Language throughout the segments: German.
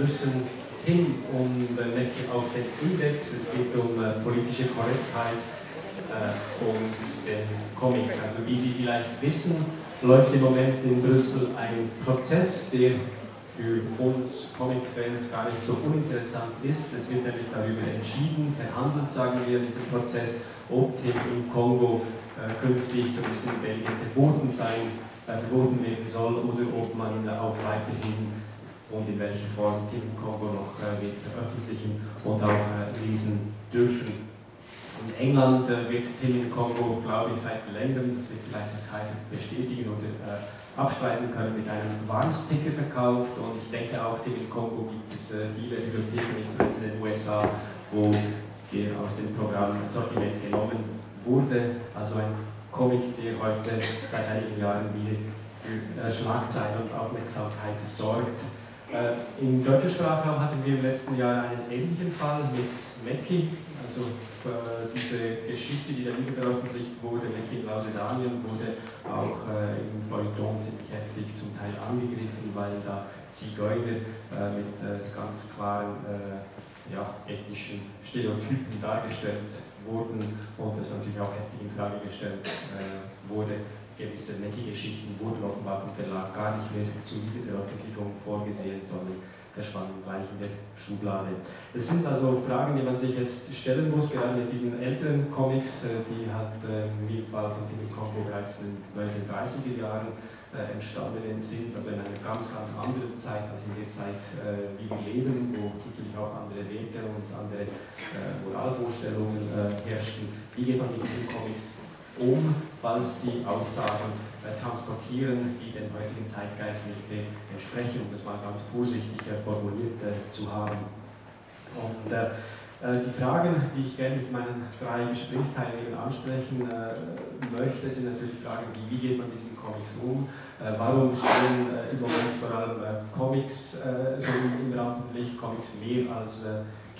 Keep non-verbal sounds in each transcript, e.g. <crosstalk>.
müssen und Mackie auf den Index. Es geht um äh, politische Korrektheit äh, und den Comic. Also wie Sie vielleicht wissen, läuft im Moment in Brüssel ein Prozess, der für uns Comic-Fans gar nicht so uninteressant ist. Es wird nämlich darüber entschieden, verhandelt, sagen wir, in diesem Prozess, ob Tim im Kongo äh, künftig, so ein bisschen in Belgien, verboten sein, äh, verboten werden soll oder ob man auch weiterhin und in welcher Form Tim im Kongo noch äh, wird veröffentlichen und auch äh, lesen dürfen. In England äh, wird Tim im Kongo, glaube ich, seit längerem, das wird vielleicht der Kaiser bestätigen oder abstreiten können, mit einem Warnsticker verkauft. Und ich denke auch, Tim im Kongo gibt es viele Bibliotheken, nicht zuletzt in den USA, wo der aus dem Programm Sortiment genommen wurde. Also ein Comic, der heute seit einigen Jahren wieder für Schlagzeilen und Aufmerksamkeit sorgt. Äh, Im deutschen Sprachraum hatten wir im letzten Jahr einen ähnlichen Fall mit Mackie, also äh, diese Geschichte, die da wieder veröffentlicht wurde, Mackie in Lausedanien, wurde auch äh, im Feuilleton ziemlich heftig zum Teil angegriffen, weil da Zigeuner mit ganz klaren ja, ethnischen Stereotypen dargestellt wurden und das natürlich auch heftig in Frage gestellt wurde gewisse Mackie-Geschichten wurden offenbar vom Verlag gar nicht mehr zur Wiederveröffentlichung vorgesehen, sondern verschwanden gleich in der Schublade. Es sind also Fragen, die man sich jetzt stellen muss, gerade mit diesen älteren Comics, äh, die hat äh, im Fall von Timmy Kongo bereits in den 1930er Jahren äh, entstanden sind, also in einer ganz, ganz anderen Zeit als in der Zeit, wie wir leben, wo natürlich auch andere Werte und andere Moralvorstellungen herrschten. Wie geht man mit diesen Comics um, falls sie Aussagen transportieren, die den heutigen Zeitgeist nicht entsprechen, um das mal ganz vorsichtig formuliert zu haben. Und äh, äh, die Fragen, die ich gerne mit meinen drei Gesprächsteilnehmern ansprechen äh, möchte, sind natürlich Fragen wie, wie geht man diesen Comics um, äh, warum stehen äh, im Moment vor allem äh, Comics so im Rampenlicht, Comics mehr als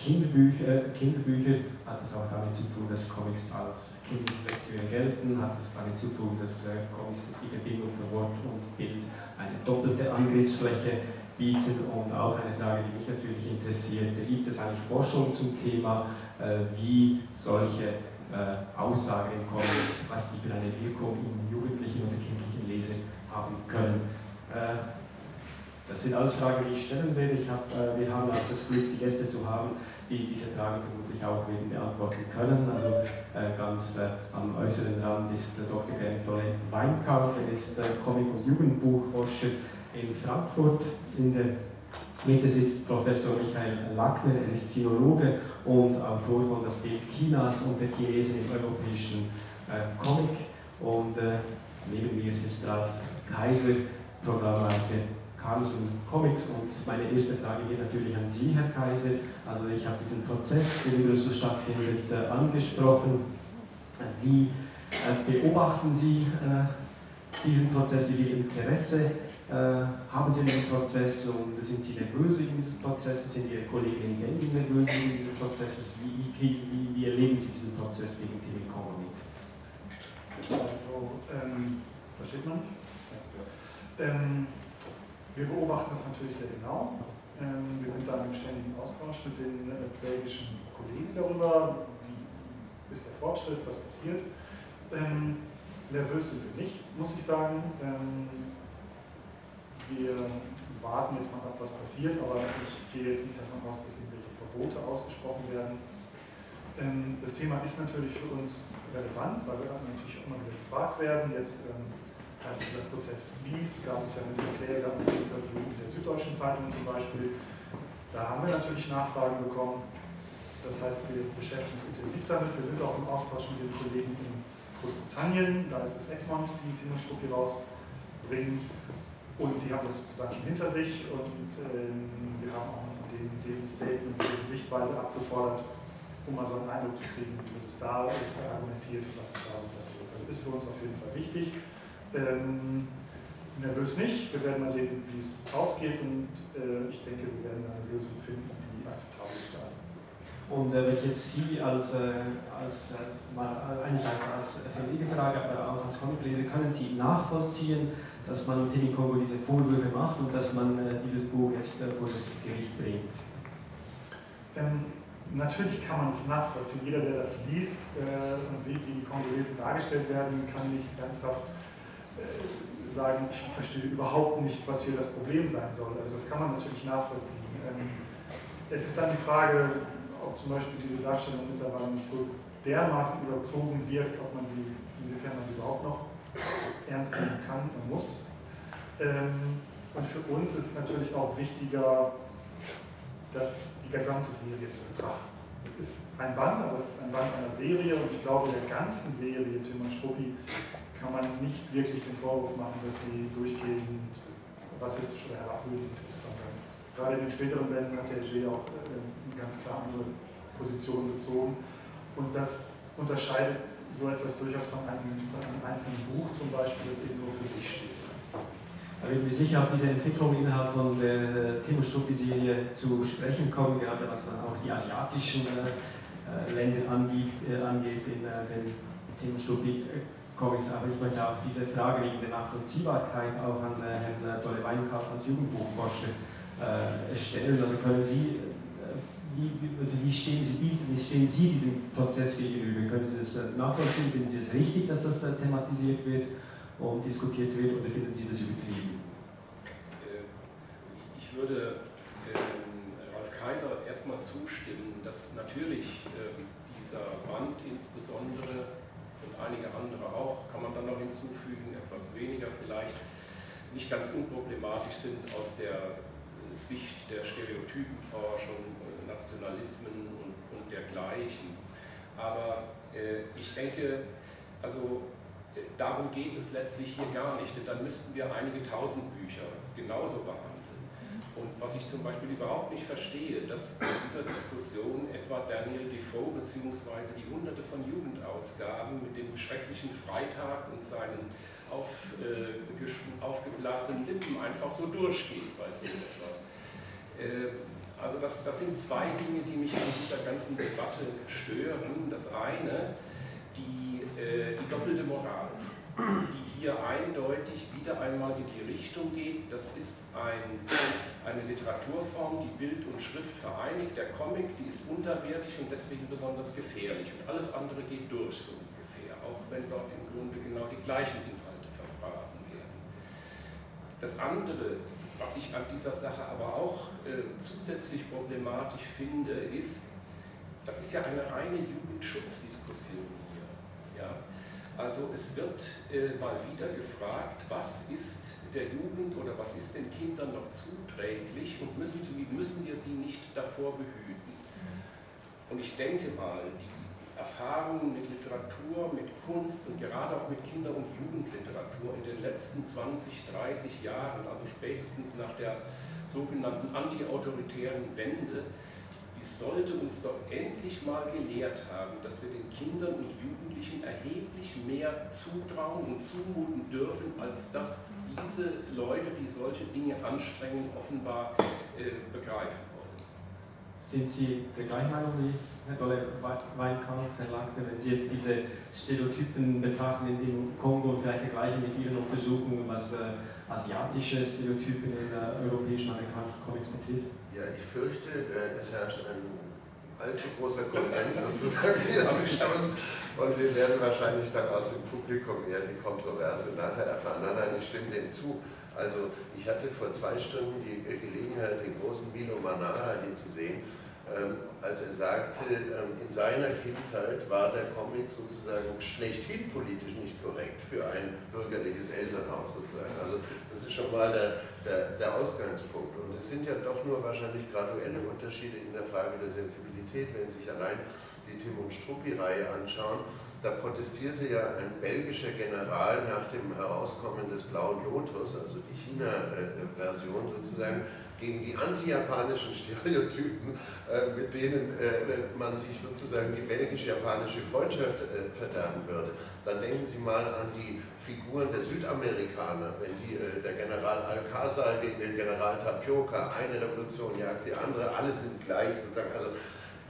Kinderbücher, Kinderbücher, hat es auch damit zu tun, dass Comics als Kinderlektüre gelten, hat es damit zu tun, dass Comics die Verbindung von Wort und Bild eine doppelte Angriffsfläche bieten und auch eine Frage, die mich natürlich interessiert, gibt es eigentlich Forschung zum Thema, äh, wie solche äh, Aussagen in Comics, was die für eine Wirkung im jugendlichen oder kindlichen Lesen haben können. Äh, das sind alles Fragen, die ich stellen werde. Ich hab, wir haben auch das Glück, die Gäste zu haben, die diese Fragen vermutlich auch werden beantworten können. Also ganz am äußeren Rand ist Dr. Bernd Dolle Weinkauf, er ist Comic- und Jugendbuchforscher in Frankfurt. In der Mitte sitzt Professor Michael Lackner, er ist Sinologe und Autor von Das Bild Chinas und der Chinesen im europäischen äh, Comic. Und äh, neben mir sitzt Ralf Kaiser, Programmleiter Carlsen Comics. Und meine erste Frage geht natürlich an Sie, Herr Kaiser. Also ich habe diesen Prozess, der in Brüssel stattfindet, äh, angesprochen. Wie äh, beobachten Sie äh, diesen Prozess? Wie viel Interesse haben Sie den Prozess und sind Sie nervös wegen dieses Prozesses? Sind Ihre Kolleginnen in Belgien nervös wegen dieses Prozesses? Wie, wie, wie, erleben Sie diesen Prozess gegen Telekom mit? Also, ähm, versteht man mich? Ähm, wir beobachten das natürlich sehr genau. Ähm, wir sind da im ständigen Austausch mit den äh, belgischen Kollegen darüber, wie ist der Fortschritt, was passiert. Ähm, nervös sind wir nicht, muss ich sagen. Ähm, wir warten jetzt mal ab, was passiert, aber ich gehe jetzt nicht davon aus, dass irgendwelche Verbote ausgesprochen werden. Das Thema ist natürlich für uns relevant, weil wir natürlich immer wieder gefragt werden. Jetzt, als dieser Prozess lief, gab es ja mit dem Kläger und dem Interview in der Süddeutschen Zeitung zum Beispiel. Da haben wir natürlich Nachfragen bekommen. Das heißt, wir beschäftigen uns intensiv damit. Wir sind auch im Austausch mit den Kollegen in Großbritannien. Da ist es Egmont, die Timo Struppi rausbringen. Und die haben das sozusagen schon hinter sich und ähm, wir haben auch von den, den Statements die Sichtweise abgefordert, um mal so einen Eindruck zu kriegen, wie wird es da argumentiert und was ist da so passiert. Also ist für uns auf jeden Fall wichtig. Ähm, nervös nicht, wir werden mal sehen, wie es ausgeht und äh, ich denke, wir werden eine Lösung finden, die akzeptabel ist. Und äh, wenn ich jetzt Sie als, äh, als, als mal, einerseits als Verlegefrage, aber auch als Comicleser, können Sie nachvollziehen, dass man Timmy Kongo diese Vorwürfe macht und dass man äh, dieses Buch jetzt äh, vor das Gericht bringt? Ähm, natürlich kann man es nachvollziehen. Jeder, der das liest äh, und sieht, wie die Kongolesen dargestellt werden, kann nicht ernsthaft sagen, ich verstehe überhaupt nicht, was hier das Problem sein soll. Also das kann man natürlich nachvollziehen. Ähm, es ist dann die Frage, ob zum Beispiel diese Darstellung mittlerweile nicht so dermaßen überzogen wirkt, ob man sie, inwiefern man sie überhaupt noch ernst nehmen kann und muss. Ähm, und für uns ist es natürlich auch wichtiger, dass die gesamte Serie zu betrachten. Es ist ein Band, aber es ist ein Band einer Serie und ich glaube, der ganzen Serie Timon Struppi kann man nicht wirklich den Vorwurf machen, dass sie durchgehend rassistisch oder herabwürdigend ist, sondern gerade in den späteren Bänden hat der G auch äh, eine ganz klar andere Position bezogen. Und das unterscheidet so etwas durchaus von einem, von einem einzelnen Buch zum Beispiel, das eben nur für sich steht. Also ich bin sicher auf diese Entwicklung innerhalb von der Timo Struppi-Serie zu sprechen kommen, gerade was dann auch die asiatischen äh, Länder angeht, äh, in äh, den Struppi-Comics. Aber ich möchte auch diese Frage wegen der Nachvollziehbarkeit auch an äh, Herrn Dolle Weinkauf als Jugendbuchforscher äh, stellen. Also können Sie äh, wie, also wie, stehen Sie diesen, wie stehen Sie diesem Prozess gegenüber? Können Sie es nachvollziehen? Finden Sie es richtig, dass das thematisiert wird? und diskutiert wird oder finden Sie das übertrieben? Äh, ich würde Ralf Kaiser erstmal zustimmen, dass natürlich dieser Band insbesondere und einige andere auch, kann man dann noch hinzufügen, etwas weniger vielleicht, nicht ganz unproblematisch sind aus der Sicht der Stereotypenforschung, Nationalismen und, und dergleichen. Aber äh, ich denke, also darum geht es letztlich hier gar nicht, denn dann müssten wir einige tausend Bücher genauso behandeln. Und was ich zum Beispiel überhaupt nicht verstehe, dass in dieser Diskussion etwa Daniel Defoe bzw. die hunderte von Jugendausgaben mit dem schrecklichen Freitag und seinen auf, äh, aufgeblasenen Lippen einfach so durchgeht bei so etwas. Äh, also das, das sind zwei Dinge, die mich an dieser ganzen Debatte stören. Das eine, die, äh, die doppelte Moral, die hier eindeutig wieder einmal in die Richtung geht, das ist ein, eine Literaturform, die Bild und Schrift vereinigt. Der Comic, die ist unterwertig und deswegen besonders gefährlich. Und alles andere geht durch, so ungefähr, auch wenn dort im Grunde genau die gleichen Inhalte verbraten werden. Das andere, was ich an dieser Sache aber auch äh, zusätzlich problematisch finde, ist, das ist ja eine reine Jugendschutzdiskussion ja? Also es wird äh, mal wieder gefragt, was ist der Jugend oder was ist den Kindern noch zuträglich und müssen, müssen wir sie nicht davor behüten. Und ich denke mal, die Erfahrungen mit Literatur, mit Kunst und gerade auch mit Kinder- und Jugendliteratur in den letzten 20, 30 Jahren, also spätestens nach der sogenannten antiautoritären Wende, die sollte uns doch endlich mal gelehrt haben, dass wir den Kindern und Jugendlichen erheblich mehr zutrauen und zumuten dürfen, als dass diese Leute, die solche Dinge anstrengen, offenbar äh, begreifen wollen. Sind Sie der gleichen Meinung wie Herr Dolle Weinkauf, Herr Lackner, wenn Sie jetzt diese Stereotypen betrachten in dem Kongo und vielleicht vergleichen mit Ihren Untersuchungen, was äh, asiatische Stereotypen in äh, europäischen, amerikanischen Comics betrifft? Ja, ich fürchte, äh, es herrscht ein allzu großer Konsens sozusagen <laughs> hier zwischen uns und wir werden wahrscheinlich dann aus dem Publikum eher die Kontroverse nachher erfahren. Nein, nein, ich stimme dem zu. Also ich hatte vor zwei Stunden die Gelegenheit, den großen Milo Manara hier zu sehen als er sagte, ähm, in seiner Kindheit war der Comic sozusagen schlechthin politisch nicht korrekt für ein bürgerliches Elternhaus sozusagen. Also das ist schon mal der, der, der Ausgangspunkt. Und es sind ja doch nur wahrscheinlich graduelle Unterschiede in der Frage der Sensibilität, wenn Sie sich allein die Tim und Struppi-Reihe anschauen. Da protestierte ja ein belgischer General nach dem Herauskommen des Blauen Lotus, also die China-Version sozusagen, gegen die anti-japanischen Stereotypen, äh, mit denen äh, man sich sozusagen die belgisch-japanische Freundschaft äh, verderben würde. Dann denken Sie mal an die Figuren der Südamerikaner, wenn die, äh, der General Alcázar gegen den General Tapioca, eine Revolution jagt die andere, alle sind gleich sozusagen. Also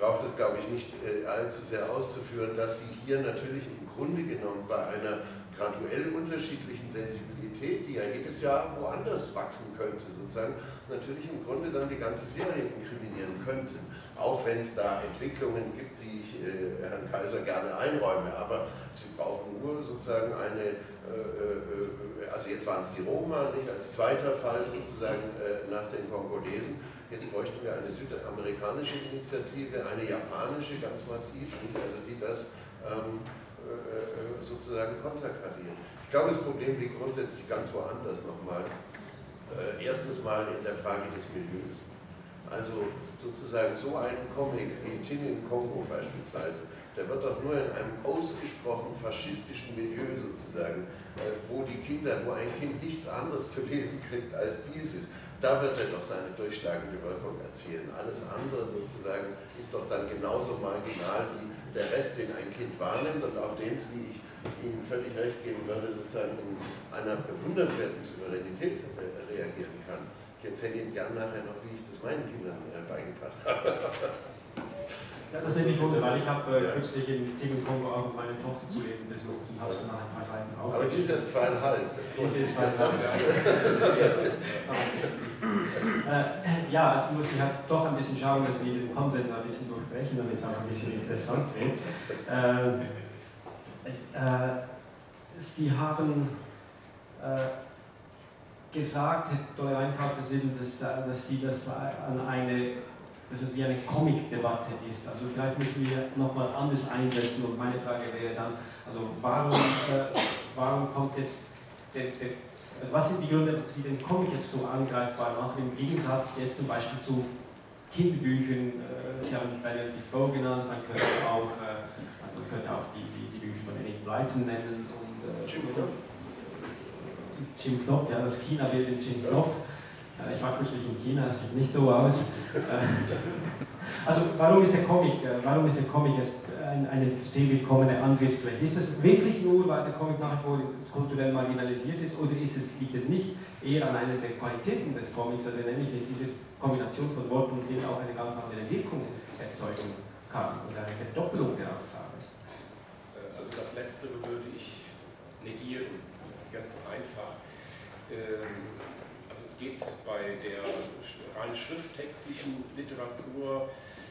braucht es, glaube ich, nicht äh, allzu sehr auszuführen, dass Sie hier natürlich im Grunde genommen bei einer graduell unterschiedlichen Sensibilität, die ja jedes Jahr woanders wachsen könnte, sozusagen, natürlich im Grunde dann die ganze Serie inkriminieren könnten. Auch wenn es da Entwicklungen gibt, die ich äh, Herrn Kaiser gerne einräume, aber Sie brauchen nur sozusagen eine, äh, äh, also jetzt waren es die Roma, nicht als zweiter Fall sozusagen äh, nach den Kongolesen, Jetzt bräuchten wir eine südamerikanische Initiative, eine japanische ganz massiv, also die das ähm, äh, äh, sozusagen konterkarieren. Ich glaube, das Problem liegt grundsätzlich ganz woanders nochmal. Äh, erstens mal in der Frage des Milieus. Also sozusagen so ein Comic wie Tin in Kongo beispielsweise, der wird doch nur in einem ausgesprochen faschistischen Milieu sozusagen, wo die Kinder, wo ein Kind nichts anderes zu lesen kriegt als dieses, da wird er doch seine durchschlagende Wirkung erzielen. Alles andere sozusagen ist doch dann genauso marginal wie der Rest, den ein Kind wahrnimmt und auf den wie ich Ihnen völlig recht geben würde, sozusagen in einer bewundernswerten Souveränität reagieren kann. Ich erzähle Ihnen gerne nachher noch, wie ich das meinen Kindern äh, beigebracht habe. <laughs> Ja, das nehme ich wunder, weil ich habe äh, kürzlich in Tim Kongo auch meine Tochter zu lesen besucht und habe sie nach ein paar Seiten auch. Aber die ist erst zweieinhalb. Die ist <laughs> zweieinhalb. äh, ja, also muss ich halt doch ein bisschen schauen, dass wir den Konsens ein bisschen durchbrechen, damit es auch ein bisschen interessant wird. Äh, äh, Sie haben äh, gesagt, Herr. Reinhardt, dass, dass, dass Sie das an eine dass es wie eine Comic-Debatte ist. Also vielleicht müssen wir nochmal anders einsetzen und meine Frage wäre dann, also warum, äh, warum kommt jetzt der, der, also was sind die Gründe, die den Comic jetzt so angreifbar machen, im Gegensatz jetzt zum Beispiel zu Kinderbüchern, äh, haben beide die Flow genannt, man könnte auch, äh, also man könnte auch die, die, die Bücher von Eric Blyton nennen und äh, Jim Knopf. Jim Knopf, ja, das China-Bild in Jim Knopf. Äh, ich war kürzlich in China, es sieht nicht so aus. Äh, also warum ist der Comic, äh, warum ist der Comic jetzt eine sehr willkommene Angriffsfläche? Ist es wirklich nur, weil der Comic nach wie vor kulturell marginalisiert ist oder ist es, liegt es nicht eher an einer der Qualitäten des Comics, also nämlich mit dieser Kombination von Worten und Bild auch eine ganz andere Wirkung erzeugen kann oder eine Verdoppelung der Aussage? Also das Letztere würde ich negieren, ganz einfach. Geht bei der rein schrifttextlichen Literatur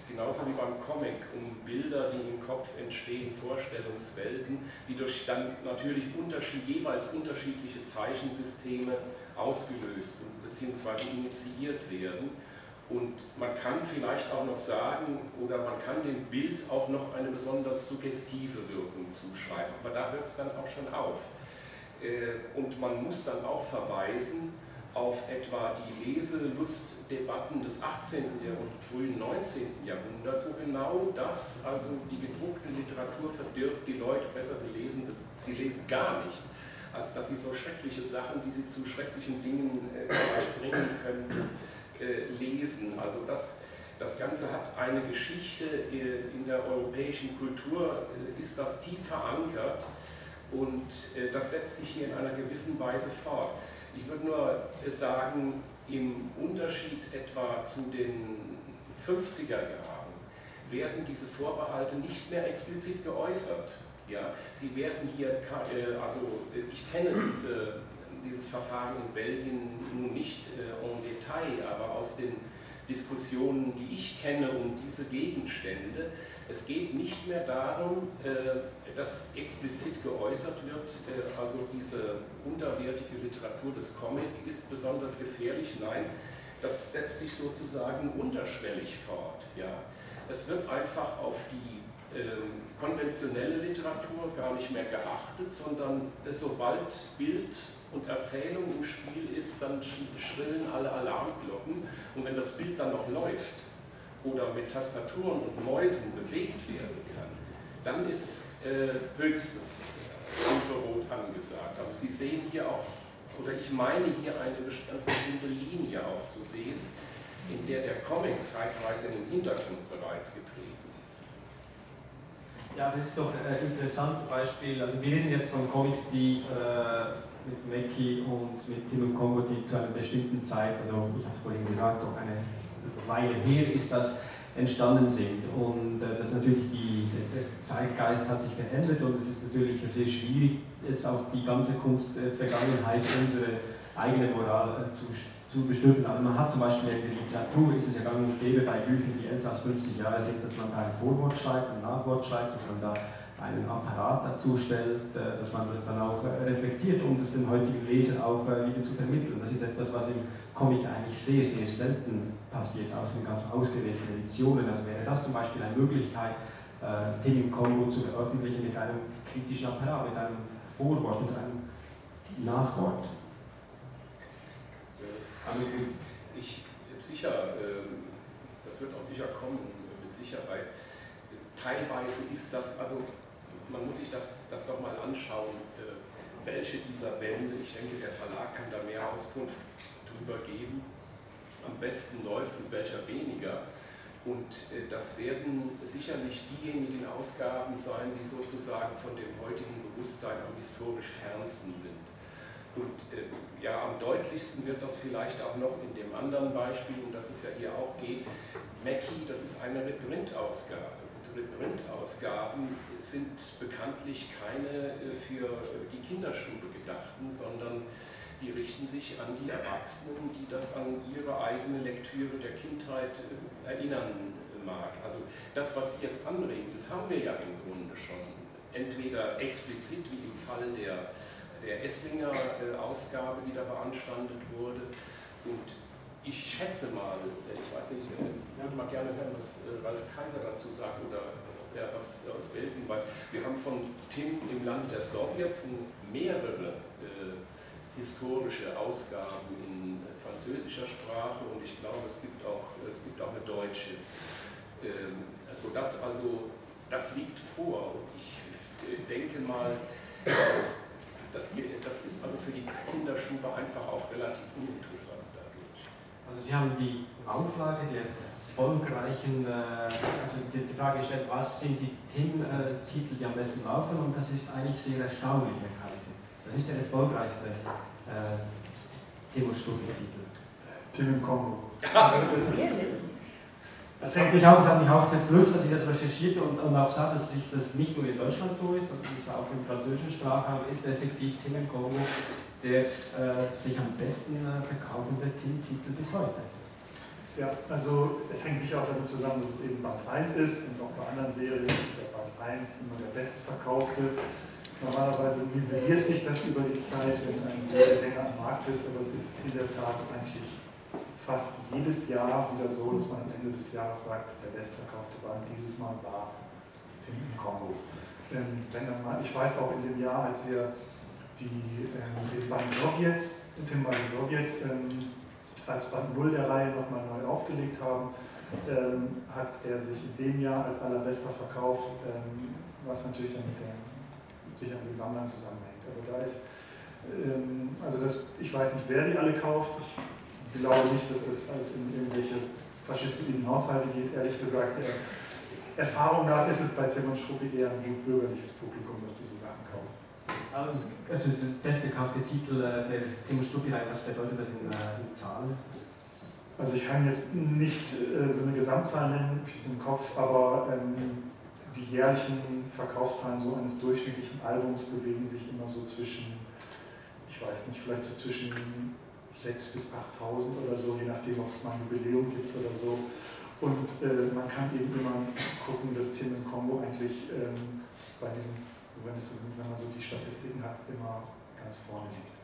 genauso wie beim Comic um Bilder, die im Kopf entstehen, Vorstellungswelten, die durch dann natürlich unterschied, jeweils unterschiedliche Zeichensysteme ausgelöst bzw. initiiert werden. Und man kann vielleicht auch noch sagen, oder man kann dem Bild auch noch eine besonders suggestive Wirkung zuschreiben, aber da hört es dann auch schon auf. Äh, und man muss dann auch verweisen auf etwa die Leselustdebatten des 18. und frühen 19. Jahrhunderts, wo genau das, also die gedruckte Literatur verdirbt die Leute besser, sie lesen, das, sie lesen gar nicht, als dass sie so schreckliche Sachen, die sie zu schrecklichen Dingen äh, bringen können, äh, lesen. Also das, das Ganze hat eine Geschichte äh, in der europäischen Kultur, äh, ist das tief verankert und äh, das setzt sich hier in einer gewissen Weise fort. Ich würde nur sagen, im Unterschied etwa zu den 50er Jahren werden diese Vorbehalte nicht mehr explizit geäußert. Ja, sie werden hier, äh, also ich kenne diese, dieses Verfahren in Belgien nun nicht äh, en Detail, aber aus den Diskussionen, die ich kenne um diese Gegenstände, es geht nicht mehr darum, äh, dass explizit geäußert wird, äh, also diese unterwertige Literatur des Comic ist besonders gefährlich. Nein, das setzt sich sozusagen unterschwellig fort. Ja. Es wird einfach auf die ähm, konventionelle Literatur gar nicht mehr geachtet, sondern sobald Bild und Erzählung im Spiel ist, dann schrillen alle Alarmglocken und wenn das Bild dann noch läuft, oder mit Tastaturen und Mäusen bewegt werden kann, dann ist äh, höchstes Infrarot angesagt. Also Sie sehen hier auch, oder ich meine hier eine ganz bestimmte Linie auch zu sehen, in der der Comic zeitweise in den Hintergrund bereits getreten. Ja, das ist doch ein interessantes Beispiel. Also wir reden jetzt von Comics, die äh, mit Meki und mit Tim und Kongo, die zu einer bestimmten Zeit, also ich habe es vorhin gesagt, doch eine Weile her ist das entstanden sind. Und äh, das natürlich die, der Zeitgeist hat sich verändert und es ist natürlich sehr schwierig, jetzt auf die ganze Kunstvergangenheit unsere eigene Moral äh, zu, zu bestimmen. Aber man hat zum Beispiel in der Literatur, ist es ja gang und gäbe bei Büchern, die als 50 Jahre sind, dass man da ein Vorwort schreibt, ein Nachwort schreibt, dass man da einen Apparat dazu stellt, äh, dass man das dann auch äh, reflektiert, um das den heutigen Lesern auch wieder zu vermitteln. Das ist etwas, was im Comic eigentlich sehr, sehr selten passiert, aus den ganz ausgewählten Editionen. Also wäre das zum Beispiel eine Möglichkeit, äh, Themen im Kongo zu veröffentlichen mit einem kritischen Apparat, mit einem Vorwort, mit einem Nachwort. Ich sicher, ähm, das wird auch sicher kommen, mit Sicherheit. Teilweise ist das, also man muss sich das, das doch mal anschauen, äh, welche dieser Wände, ich denke, der Verlag kann da mehr Auskunft drüber geben, am besten läuft und welcher weniger. Und äh, das werden sicherlich diejenigen Ausgaben sein, die sozusagen von dem heutigen Bewusstsein am historisch fernsten sind. Und äh, ja, am deutlichsten wird das vielleicht auch noch in dem anderen Beispiel, um das es ja hier auch geht. Mackie, das ist eine Reprint-Ausgabe. Reprint-Ausgaben sind bekanntlich keine äh, für die Kinderstube gedachten, sondern die richten sich an die Erwachsenen, die das an ihre eigene Lektüre der Kindheit äh, erinnern mag. Also das, was Sie jetzt anregen, das haben wir ja im Grunde schon. Entweder explizit, wie im Fall der, der Esslinger äh, Ausgabe, die da beanstandet wurde. Und ich schätze mal, ich weiß nicht, ich würde mal gerne hören, was äh, Ralf Kaiser dazu sagt oder wer was aus Belgien weiß. Wir haben von Tim im Land der Sowjets mehrere historische Ausgaben in französischer Sprache und ich glaube, es gibt auch, es gibt auch eine deutsche. Ähm, also das, also, das liegt vor und ich denke mal, das, das, das ist also für die Kinderstube einfach auch relativ uninteressant dadurch. Also Sie haben die Auflage der erfolgreichen, äh, also die Frage gestellt, was sind die Themen-Titel, die am besten laufen und das ist eigentlich sehr erstaunlich, Herr Kaiser. Das ist der erfolgreichste äh, Demo-Studientitel. Tim im Kongo. Das hat mich auch, das hat mich auch verblüfft, dass ich das recherchierte und, und auch sah, dass sich das nicht nur in Deutschland so ist, sondern es auch im französischen Sprachraum ist effektiv Tim im Kongo der äh, sich am besten äh, verkaufende Titel bis heute. Ja, also es hängt sicher auch damit zusammen, dass es eben Band 1 ist und auch bei anderen Serien ist der Band 1 immer der bestverkaufte. Normalerweise nivelliert sich das über die Zeit, wenn ein Titel länger am Markt ist, aber es ist in der Tat eigentlich fast jedes Jahr wieder so, dass man am Ende des Jahres sagt, der bestverkaufte Band dieses Mal war Tim im Kongo. Ähm, wenn dann mal, ich weiß auch in dem Jahr, als wir die, ähm, den Band Sowjets, Tim den Sowjets, ähm, als Band 0 der Reihe nochmal neu aufgelegt haben, ähm, hat er sich in dem Jahr als allerbester verkauft, ähm, was natürlich dann mit der sicher mit den Sammlern zusammenhängt. Aber da ist, ähm, also das, ich weiß nicht, wer sie alle kauft. Ich glaube nicht, dass das alles in irgendwelche faschistoiden Haushalte geht. Ehrlich gesagt, der Erfahrung nach ist es bei Tim und Struppi eher ein gut bürgerliches Publikum, das diese Sachen kauft. Also ist der bestgekaufte Titel äh, der Tim und Struppi, was bedeutet das in, äh, in Zahlen? Also ich kann jetzt nicht äh, so eine Gesamtzahl nennen, ich im Kopf, aber ähm, die jährlichen Verkaufszahlen so eines durchschnittlichen Albums bewegen sich immer so zwischen, ich weiß nicht, vielleicht so zwischen 6.000 bis 8.000 oder so, je nachdem, ob es mal ein Jubiläum gibt oder so. Und äh, man kann eben immer gucken, dass Tim im Kongo eigentlich ähm, bei diesen, wenn, es, wenn man so die Statistiken hat, immer ganz vorne liegt.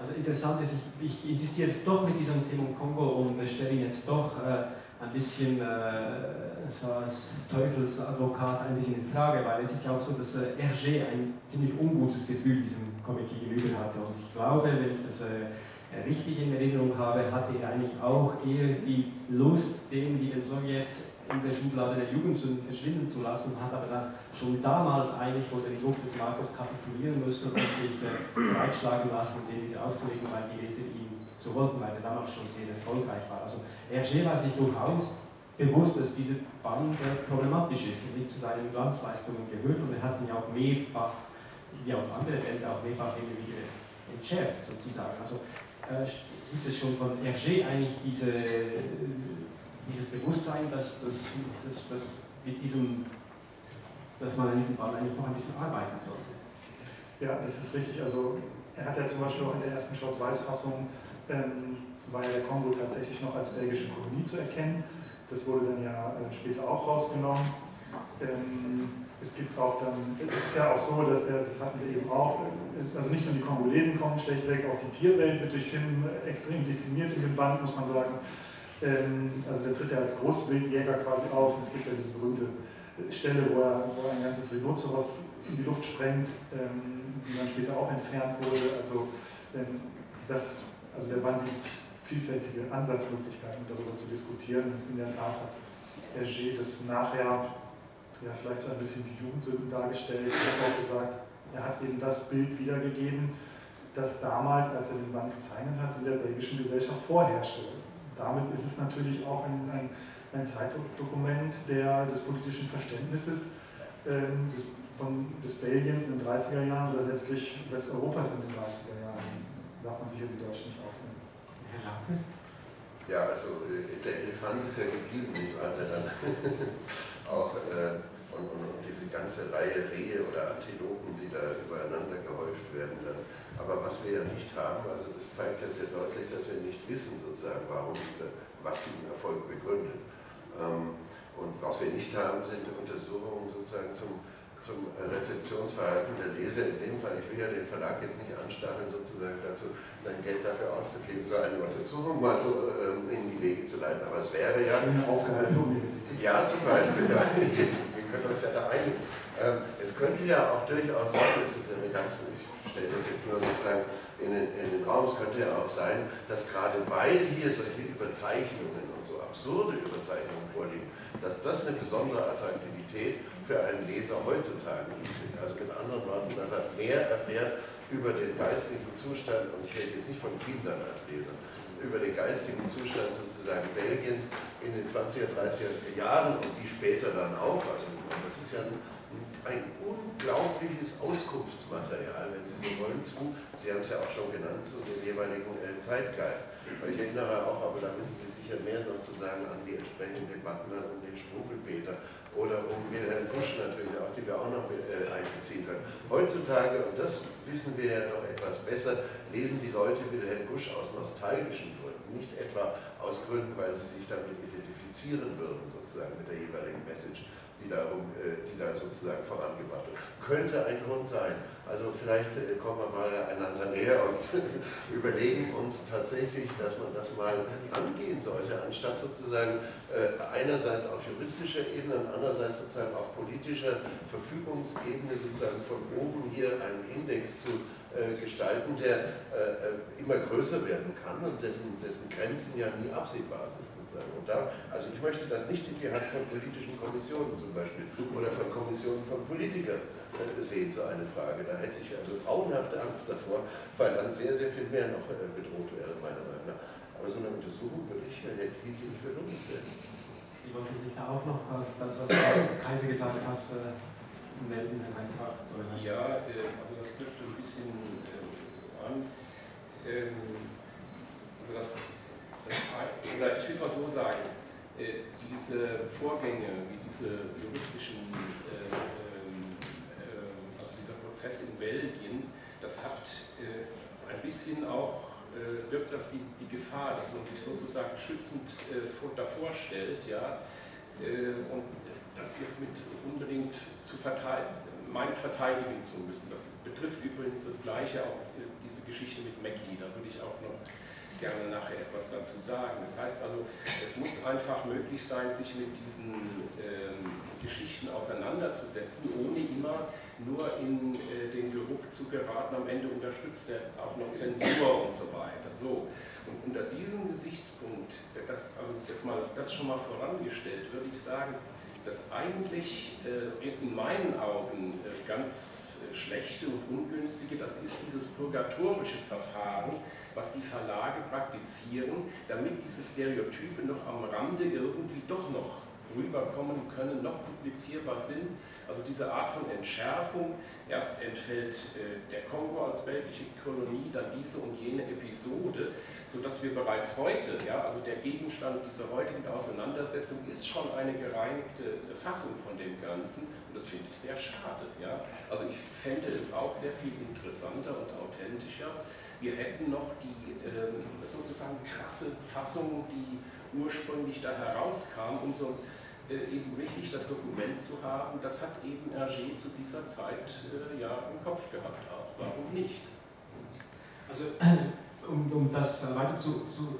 Also interessant ist, ich, ich insistiere jetzt doch mit diesem Tim im Kongo und stelle ihn jetzt doch äh, ein bisschen äh, so als Teufelsadvokat ein bisschen in Frage, weil es ist ja auch so, dass äh, Hergé ein ziemlich ungutes Gefühl diesem Comic gegenüber hatte. Und ich glaube, wenn ich das äh, richtig in Erinnerung habe, hatte er eigentlich auch eher die Lust, den wie den Sowjets in der Schublade der Jugendsünden verschwinden zu lassen, hat aber dann schon damals eigentlich vor dem Druck des Marktes kapitulieren müssen und sich äh, lassen, den wieder aufzulegen, weil die Leser ihn so wollten, weil er damals schon sehr erfolgreich war. Also Hergé war sich durchaus bewusst, dass diese Band problematisch ist und nicht zu seinen Glanzleistungen gehört und er hat ihn ja auch mehrfach, wie auch andere Bände, auch mehrfach immer wieder entschärft sozusagen. Also äh, gibt es schon von Hergé eigentlich diese, dieses Bewusstsein, dass das mit diesem dass man an diesem Ball eigentlich noch ein bisschen arbeiten sollte. Ja, das ist richtig. Also er hat ja zum Beispiel auch in der ersten Schwarz-Weiß-Fassung ähm, war ja der Kongo tatsächlich noch als belgische Kolonie zu erkennen. Das wurde dann ja äh, später auch rausgenommen. Ähm, es gibt auch dann, es ist ja auch so, dass er, das hatten wir eben auch, also nicht nur die Kongolesen kommen schlecht weg, auch die Tierwelt wird durch Film extrem dezimiert in dem Band, muss man sagen. Ähm, also der tritt ja als Großwildjäger quasi auf und es gibt ja diese berühmte Stelle, wo er, wo er ein ganzes Rhinoceros in die Luft sprengt, ähm, die dann später auch entfernt wurde. Also, das, also der Band bietet vielfältige Ansatzmöglichkeiten, darüber zu diskutieren. Und in der Tat hat Hergé das nachher ja, vielleicht so ein bisschen wie Jugendsünden dargestellt. Ich habe auch gesagt, er hat eben das Bild wiedergegeben, das damals, als er den Band gezeichnet hat, in der belgischen Gesellschaft vorherrschte. Damit ist es natürlich auch ein, ein, ein Zeitdokument der, des politischen Verständnisses ähm, des, von, des Belgiens in den 30er Jahren oder letztlich Westeuropas in den 30er Jahren. Darf man sicher die Deutschen nicht ausnehmen. Herr Lacke? Ja, also äh, der Elefant ist ja geblieben, nicht wahr? <laughs> Auch äh, und, und, diese ganze Reihe Rehe oder Antilopen, die da übereinander gehäuft werden. Dann. Aber was wir ja nicht haben, also das zeigt ja sehr deutlich, dass wir nicht wissen sozusagen, warum diese, was diesen Erfolg begründet. Ähm, und was wir nicht haben, sind Untersuchungen sozusagen zum zum Rezeptionsverhalten der Leser. In dem Fall, ich will ja den Verlag jetzt nicht anstacheln, sozusagen dazu sein Geld dafür auszugeben, so eine Untersuchung mal so ähm, in die Wege zu leiten. Aber es wäre ja. Ja, zum Beispiel. Ja. <laughs> Wir können uns ja da einigen. Ähm, es könnte ja auch durchaus sein, es ist eine ganz, ich stelle das jetzt nur sozusagen in den, in den Raum, es könnte ja auch sein, dass gerade weil hier solche Überzeichnungen und so absurde Überzeichnungen vorliegen, dass das eine besondere Attraktivität für einen Leser heutzutage bietet. Also mit anderen Worten, dass er mehr erfährt über den geistigen Zustand, und ich rede jetzt nicht von Kindern als Leser, über den geistigen Zustand sozusagen Belgiens in den 20er, 30er Jahren und wie später dann auch. Also das ist ja ein ein unglaubliches Auskunftsmaterial, wenn Sie so wollen, zu, Sie haben es ja auch schon genannt, zu dem jeweiligen äh, Zeitgeist. Weil ich erinnere auch, aber da wissen Sie sicher mehr noch zu sagen, an die entsprechenden Debatten um den Strufelpeter oder um Wilhelm Busch natürlich auch, die wir auch noch mit, äh, einbeziehen können. Heutzutage, und das wissen wir ja noch etwas besser, lesen die Leute Wilhelm Busch aus nostalgischen Gründen, nicht etwa aus Gründen, weil sie sich damit identifizieren würden, sozusagen mit der jeweiligen Message die, darum, äh, die da sozusagen vorangebracht wird. Könnte ein Grund sein. Also vielleicht äh, kommen wir mal einander näher und <laughs> überlegen uns tatsächlich, dass man das mal angehen sollte, anstatt sozusagen äh, einerseits auf juristischer Ebene und andererseits sozusagen auf politischer Verfügungsebene sozusagen von oben hier einen Index zu gestalten, der immer größer werden kann und dessen, dessen Grenzen ja nie absehbar sind sozusagen. Und da, also ich möchte das nicht in die Hand von politischen Kommissionen zum Beispiel oder von Kommissionen von Politikern äh, sehen, so eine Frage. Da hätte ich also grauenhafte Angst davor, weil dann sehr, sehr viel mehr noch äh, bedroht wäre, meiner Meinung nach. Aber so eine Untersuchung würde ich, hätte ich nicht für lohnenswert. Sie wollten sich da auch noch auf das, was Kaiser gesagt hat, äh, melden, Herr Reinbach? Ja, also das knüpft ein bisschen an. Ähm, also das oder ich will es mal so sagen, äh, diese Vorgänge, wie diese juristischen, äh, äh, also dieser Prozess in Belgien, das hat ein bisschen auch, wirkt das die, die Gefahr, dass man sich sozusagen schützend davor stellt, ja, und das jetzt mit unbedingt zu verteidigen, meint verteidigen zu müssen. Das betrifft übrigens das Gleiche auch diese Geschichte mit Mackie, da würde ich auch noch gerne nachher etwas dazu sagen. Das heißt also, es muss einfach möglich sein, sich mit diesen ähm, Geschichten auseinanderzusetzen, ohne immer nur in äh, den Geruch zu geraten, am Ende unterstützt er auch noch Zensur und so weiter. So. Und unter diesem Gesichtspunkt, äh, das, also jetzt mal das schon mal vorangestellt, würde ich sagen, dass eigentlich äh, in meinen Augen äh, ganz schlechte und ungünstige, das ist dieses purgatorische Verfahren, was die Verlage praktizieren, damit diese Stereotype noch am Rande irgendwie doch noch rüberkommen können, noch publizierbar sind. Also diese Art von Entschärfung, erst entfällt äh, der Kongo als belgische Kolonie, dann diese und jene Episode, sodass wir bereits heute, ja, also der Gegenstand dieser heutigen Auseinandersetzung ist schon eine gereinigte Fassung von dem Ganzen das finde ich sehr schade. Ja. Also ich fände es auch sehr viel interessanter und authentischer. Wir hätten noch die ähm, sozusagen krasse Fassung, die ursprünglich da herauskam, um so äh, eben richtig das Dokument zu haben, das hat eben Hergé zu dieser Zeit äh, ja im Kopf gehabt auch. Warum nicht? Also um, um das weiter zu, zu,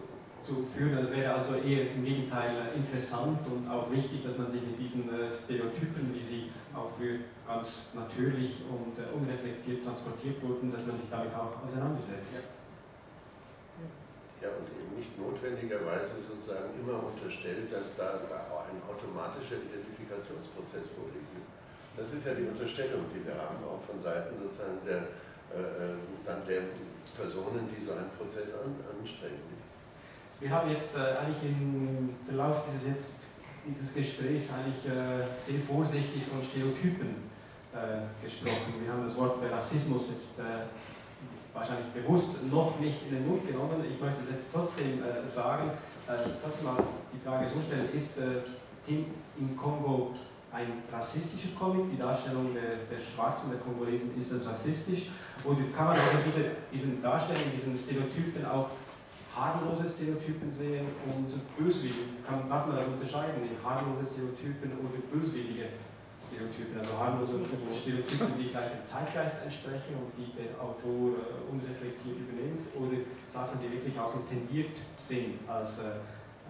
zu führen, das wäre also eher im Gegenteil interessant und auch wichtig, dass man sich mit diesen äh, Stereotypen, wie sie auch für ganz natürlich und unreflektiert transportiert wurden, dass man sich damit auch auseinandersetzt. Ja. Ja, und eben nicht notwendigerweise sozusagen immer unterstellt, dass da ein automatischer Identifikationsprozess vorliegt. Das ist ja die Unterstellung, die wir haben, auch von Seiten sozusagen der, äh, äh dann der Personen, die so einen Prozess an, anstrengen. Wir haben jetzt äh, eigentlich im Verlauf dieses, jetzt, dieses Gesprächs eigentlich äh, sehr vorsichtig von Stereotypen äh, gesprochen. Wir haben das Wort Rassismus jetzt äh, wahrscheinlich bewusst noch nicht in den Mund genommen. Ich möchte es jetzt trotzdem äh, sagen, äh, trotzdem mal die Frage so stellen, ist Tim im Kongo ein rassistischer Comic, die Darstellung der, der Schwarzen, der Kongolesen, ist das rassistisch? Oder kann man diese, diesen Darstellungen, diesen Stereotypen auch harmlose Stereotypen sehen und böswillige? Darf man das unterscheiden in harmlose Stereotypen oder böswillige Stereotypen, also harmlose Stereotypen, die gleich dem Zeitgeist entsprechen und die der Autor äh, unreflektiert übernimmt, oder Sachen, die wirklich auch intendiert sind als äh,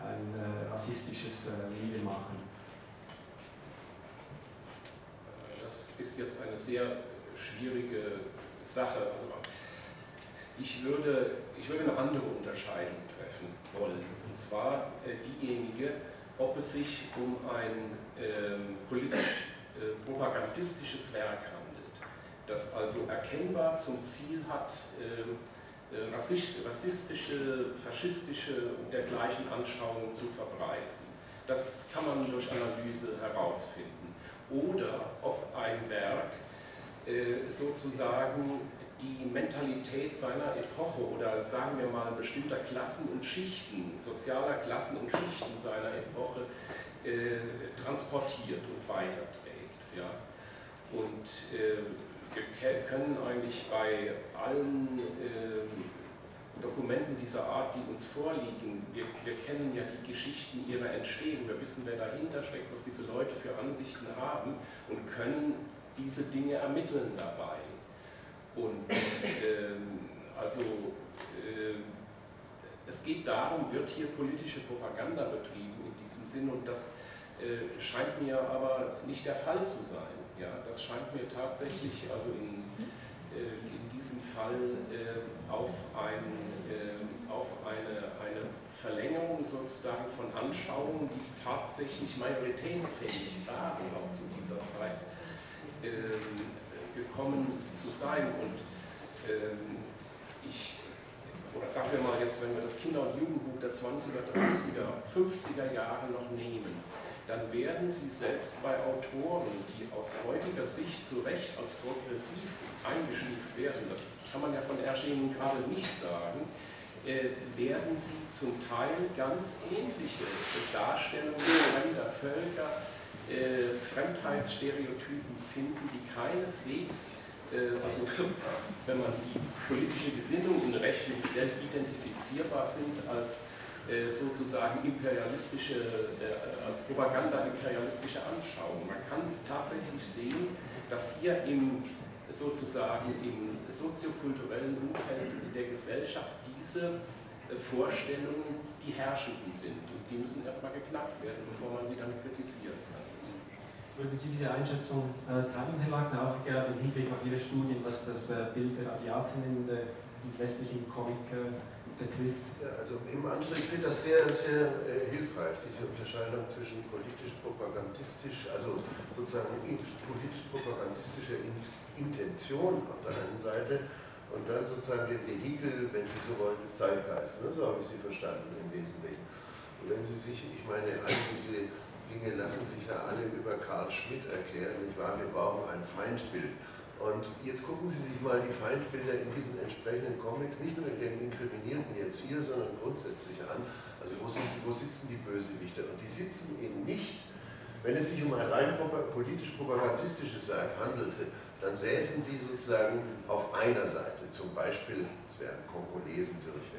ein äh, rassistisches äh, Liedermachen. Äh, das ist jetzt eine sehr schwierige Sache. Also ich, würde, ich würde eine andere Unterscheidung treffen wollen, und zwar äh, diejenige, ob es sich um ein ähm, politisch äh, propagandistisches Werk handelt, das also erkennbar zum Ziel hat, ähm, äh, rassistische, faschistische und dergleichen Anschauungen zu verbreiten. Das kann man durch Analyse herausfinden. Oder ob ein Werk äh, sozusagen die Mentalität seiner Epoche oder sagen wir mal bestimmter Klassen und Schichten, sozialer Klassen und Schichten seiner Epoche transportiert und weiterträgt. Ja. Und äh, wir können eigentlich bei allen äh, Dokumenten dieser Art, die uns vorliegen, wir, wir, kennen ja die Geschichten ihrer Entstehung, wir wissen, wer dahinter steckt, was diese Leute für Ansichten haben und können diese Dinge ermitteln dabei. Und ähm, also äh, es geht darum, wird hier politische Propaganda betrieben in diesem Sinn und das äh, scheint mir aber nicht der Fall zu sein. Ja, das scheint mir tatsächlich also in, äh, in diesem Fall äh, auf, ein, auf eine, eine Verlängerung sozusagen von Anschauungen, die tatsächlich majoritätsfähig waren, auch zu dieser Zeit, ähm, gekommen zu sein. Und ähm, ich oder sagen wir mal jetzt, wenn wir das Kinder- und Jugendbuch der 20er, 30er, 50er Jahre noch nehmen, dann werden Sie selbst bei Autoren, die aus heutiger Sicht zu Recht als progressiv eingestuft werden, das kann man ja von Erschenen gerade nicht sagen, äh, werden Sie zum Teil ganz ähnliche Darstellungen fremder Völker, äh, Fremdheitsstereotypen finden, die keineswegs, äh, also wenn man die politische Gesinnung in Rechnung stellt, identifizierbar sind als äh, sozusagen imperialistische, äh, als Propaganda imperialistische Anschauung. Man kann tatsächlich sehen, dass hier im sozusagen im soziokulturellen Umfeld der Gesellschaft diese Vorstellungen die herrschenden sind. Und die müssen erstmal geknackt werden, bevor man sie dann kritisieren kann. Würden Sie diese Einschätzung äh, teilen, Herr Wagner, auch gerade im Hinblick auf Ihre Studien, was das äh, Bild der Asiatinnen in der westlichen Comic äh, betrifft. Also im Anschluss, ich finde das sehr, sehr hilfreich, diese Unterscheidung zwischen politisch-propagandistisch, also sozusagen politisch-propagandistischer in, Intention auf der einen Seite und dann sozusagen dem Vehikel, wenn Sie so wollen, des Zeitgeists. Ne? So habe ich Sie verstanden im Wesentlichen. Und wenn Sie sich, ich meine, all diese Dinge lassen sich ja alle über Karl Schmidt erklären, nicht wahr? Wir brauchen ein Feindbild. Und jetzt gucken Sie sich mal die Feindbilder in diesen entsprechenden Comics, nicht nur in den Inkriminierten jetzt hier, sondern grundsätzlich an. Also wo, sind, wo sitzen die Bösewichter? Und die sitzen eben nicht, wenn es sich um ein rein politisch-propagandistisches Werk handelte, dann säßen die sozusagen auf einer Seite, zum Beispiel, es wären Kongolesen durchweg.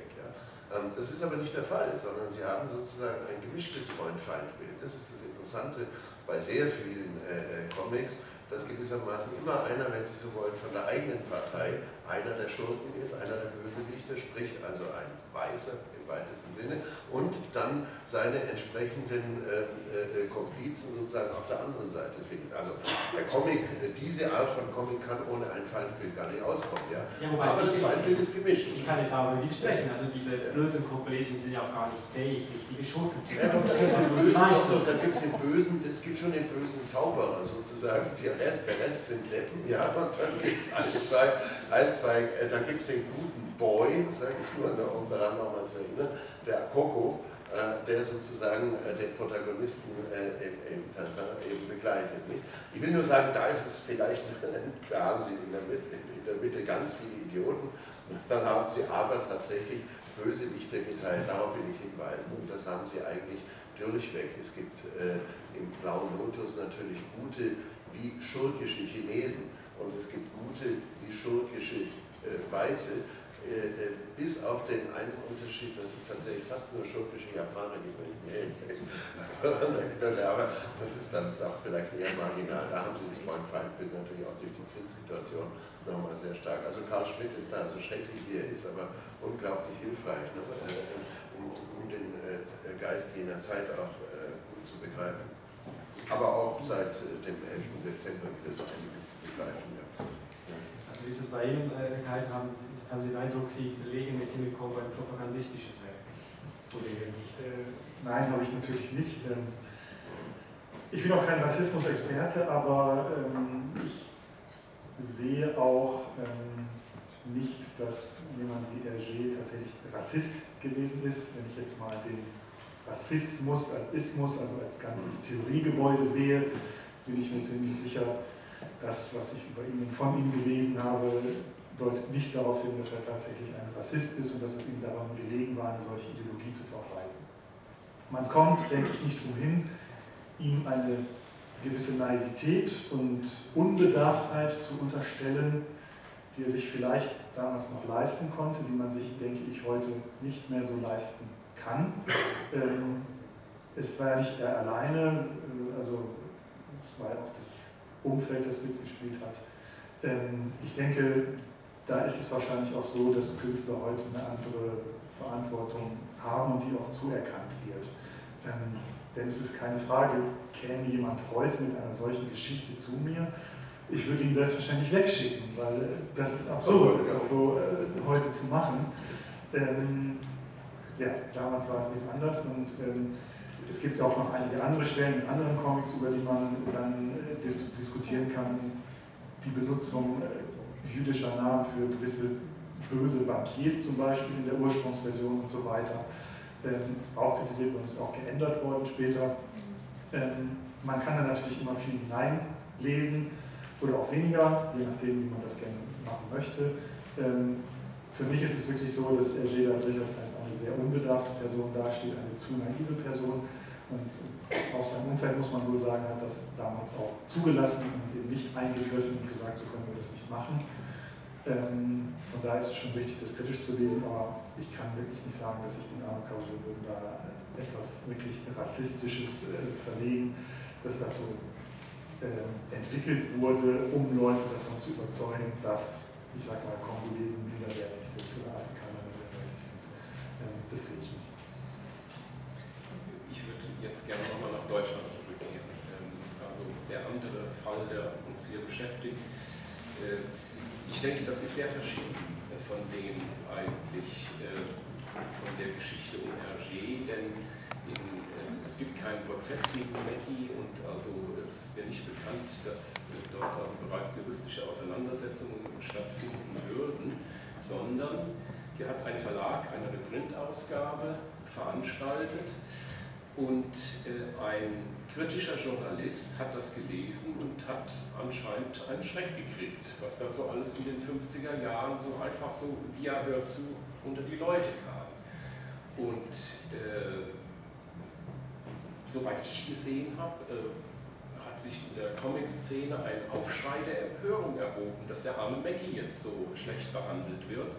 Ähm, das ist aber nicht der Fall, sondern sie haben sozusagen ein gemischtes Freund-Feind-Bild. Das ist das Interessante bei sehr vielen äh, äh Comics dass gewissermaßen immer einer, wenn Sie so wollen, von der eigenen Partei einer der Schurken ist, einer der Bösewichter, sprich also ein Weißer weitesten Sinne, und dann seine entsprechenden äh, äh, Komplizen sozusagen auf der anderen Seite findet. Also der Comic, diese Art von Comic kann ohne ein Feindbild gar nicht auskommen. Ja? ja Aber das Feindbild ist gemischt. Ich kann nicht darüber widersprechen. Also diese blöden Kompletten sind ja auch gar nicht fähig, richtige Schurken zu ja, doch, da gibt es den Bösen, es gibt schon den bösen Zauberer sozusagen, der Rest, der Rest sind Leppen, ja, und dann gibt es ein, zwei, ein, zwei, äh, dann gibt es den guten Boy, sage ich nur, ne, um daran nochmal zu erinnern, der Coco, äh, der sozusagen äh, den Protagonisten im Tantan eben begleitet. Nicht? Ich will nur sagen, da ist es vielleicht, <laughs> da haben Sie in der Mitte, in der Mitte ganz viele Idioten, dann haben Sie aber tatsächlich Bösewichte geteilt, darauf will ich hinweisen, und das haben Sie eigentlich durchweg. Es gibt äh, im Blauen Lotus natürlich gute wie schurkische Chinesen und es gibt gute wie schurkische äh, Weiße, äh, äh, bis auf den einen Unterschied, dass es tatsächlich fast nur schurkische Japaner gibt, wenn ich mir <laughs> erinnere, aber das ist dann doch vielleicht eher marginal. Da haben sie das Freund-Feind-Bild natürlich auch durch die Kriegssituation nochmal sehr stark. Also Karl Schmidt ist da, so schrecklich wie er ist, aber unglaublich hilfreich, ne? um, um, den Geist jener Zeit auch gut zu begreifen. Aber auch seit dem 11. September wieder so einiges begreifen. Ja. Also wie ist das bei Ihnen, Herr Kaiser? Haben haben Sie den Eindruck, Sie verlegen mit hinbekommen ein propagandistisches Werk? Äh, nein, habe ich natürlich nicht. Ich bin auch kein Rassismus-Experte, aber ähm, ich sehe auch ähm, nicht, dass jemand wie Hergé tatsächlich Rassist gewesen ist. Wenn ich jetzt mal den Rassismus als Ismus, also als ganzes Theoriegebäude sehe, bin ich mir ziemlich sicher, dass, was ich über ihn und von ihm gelesen habe, deutet nicht darauf hin, dass er tatsächlich ein Rassist ist und dass es ihm daran gelegen war, eine solche Ideologie zu verbreiten. Man kommt, denke ich, nicht umhin, ihm eine gewisse Naivität und Unbedarftheit zu unterstellen, die er sich vielleicht damals noch leisten konnte, die man sich, denke ich, heute nicht mehr so leisten kann. Ähm, es war ja nicht er alleine, äh, also es war ja auch das Umfeld, das mitgespielt hat. Ähm, ich denke, da ist es wahrscheinlich auch so, dass Künstler heute eine andere Verantwortung haben und die auch zuerkannt wird. Ähm, denn es ist keine Frage, käme jemand heute mit einer solchen Geschichte zu mir, ich würde ihn selbstverständlich wegschicken, weil das ist absurd, das so äh, heute zu machen. Ähm, ja, damals war es eben anders und ähm, es gibt auch noch einige andere Stellen in anderen Comics, über die man dann äh, dis diskutieren kann. Die Benutzung äh, jüdischer Namen für gewisse böse Bankiers zum Beispiel in der Ursprungsversion und so weiter. Ähm, ist auch kritisiert worden, ist auch geändert worden später. Ähm, man kann da natürlich immer viel hineinlesen oder auch weniger, je nachdem, wie man das gerne machen möchte. Ähm, für mich ist es wirklich so, dass Hergé da durchaus eine sehr unbedarfte Person dasteht, eine zu naive Person. Und aus seinem Umfeld muss man wohl sagen, hat das damals auch zugelassen und eben nicht eingegriffen und gesagt, so können wir das nicht machen. Ähm, von daher ist es schon wichtig, das kritisch zu lesen, aber ich kann wirklich nicht sagen, dass ich den würden da etwas wirklich Rassistisches äh, verlegen, das dazu äh, entwickelt wurde, um Leute davon zu überzeugen, dass, ich sag mal, Kongolesen minderwertig sind oder Afrikaner minderwertig sind. Ähm, das sehe ich nicht. Jetzt gerne nochmal nach Deutschland zurückgehen. Ähm, also der andere Fall, der uns hier beschäftigt, äh, ich denke, das ist sehr verschieden von dem eigentlich, äh, von der Geschichte um Hergé, denn äh, es gibt keinen Prozess gegen Mackie und also es wäre nicht bekannt, dass dort also bereits juristische Auseinandersetzungen stattfinden würden, sondern hier hat ein Verlag eine Printausgabe veranstaltet und äh, ein kritischer Journalist hat das gelesen und hat anscheinend einen Schreck gekriegt, was da so alles in den 50er Jahren so einfach so via Hörzu unter die Leute kam. Und äh, soweit ich gesehen habe, äh, hat sich in der Comic-Szene ein Aufschrei der Empörung erhoben, dass der arme Mackie jetzt so schlecht behandelt wird.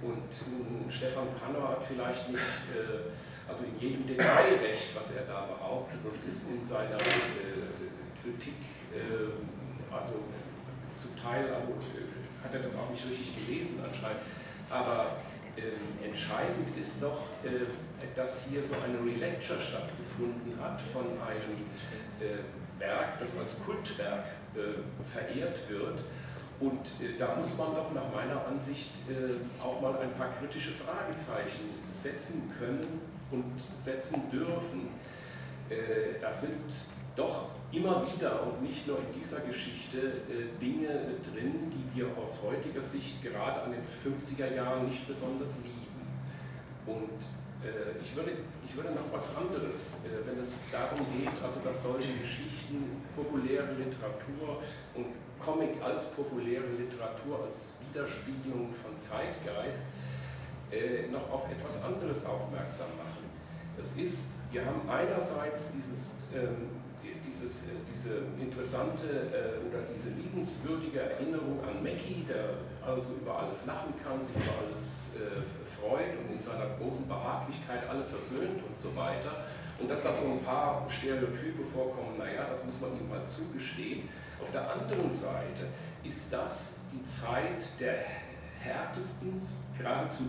Und nun, Stefan Panner hat vielleicht nicht, äh, also in jedem Detail recht, was er da behauptet und ist in seiner äh, Kritik, äh, also zum Teil, also äh, hat er das auch nicht richtig gelesen anscheinend, aber ähm, entscheidend ist doch, äh, dass hier so eine Relecture stattgefunden hat von einem äh, Werk, das als Kultwerk verehrt wird und äh, da muss man doch nach meiner Ansicht äh, auch mal ein paar kritische Fragezeichen setzen können und setzen dürfen. Äh, da sind doch immer wieder und nicht nur in dieser Geschichte Dinge drin, die wir aus heutiger Sicht gerade an den 50er Jahren nicht besonders lieben. Und ich, würde, ich würde noch was anderes, wenn es darum geht, also dass solche Geschichten, populäre Literatur und Comic als populäre Literatur, als Widerspiegelung von Zeitgeist, äh, noch auf etwas anderes aufmerksam machen. Das ist, wir haben einerseits dieses, ähm, dieses, äh, diese interessante äh, oder diese liebenswürdige Erinnerung an Mackie, der also über alles lachen kann, sich über alles freut und in seiner großen Behaglichkeit alle versöhnt und so weiter. Und dass da so ein paar Stereotype vorkommen, naja, das muss man ihm mal zugestehen. Auf der anderen Seite ist das die Zeit der härtesten, geradezu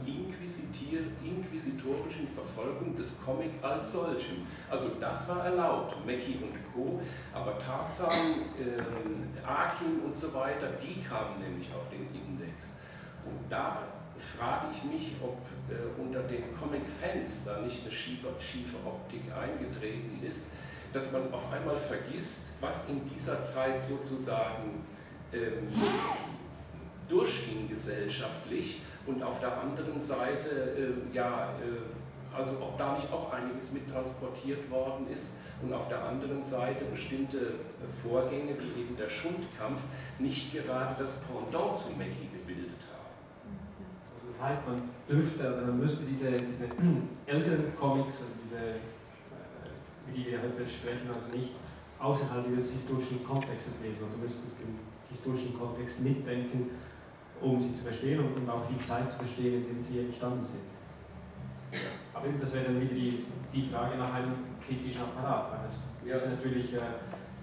inquisitorischen Verfolgung des Comic als solchen. Also das war erlaubt, Mackie und Co., aber Tarzan, äh, Akin und so weiter, die kamen nämlich auf den Index. Und da frage ich mich, ob äh, unter den Comic-Fans da nicht eine schiefe, schiefe Optik eingetreten ist, dass man auf einmal vergisst, was in dieser Zeit sozusagen ähm, durchging gesellschaftlich und auf der anderen Seite, äh, ja, äh, also ob da nicht auch einiges mittransportiert worden ist und auf der anderen Seite bestimmte äh, Vorgänge wie eben der Schundkampf nicht gerade das Pendant zu Mackie das heißt, man dürfte, man müsste diese, diese <clears throat> älteren Comics, also diese die wir heute sprechen, also nicht außerhalb des historischen Kontextes lesen. Und du müsstest den historischen Kontext mitdenken, um sie zu verstehen und auch die Zeit zu verstehen, in der sie entstanden sind. Aber das wäre dann wieder die, die Frage nach einem kritischen Apparat. Weil das ja. ist natürlich, äh,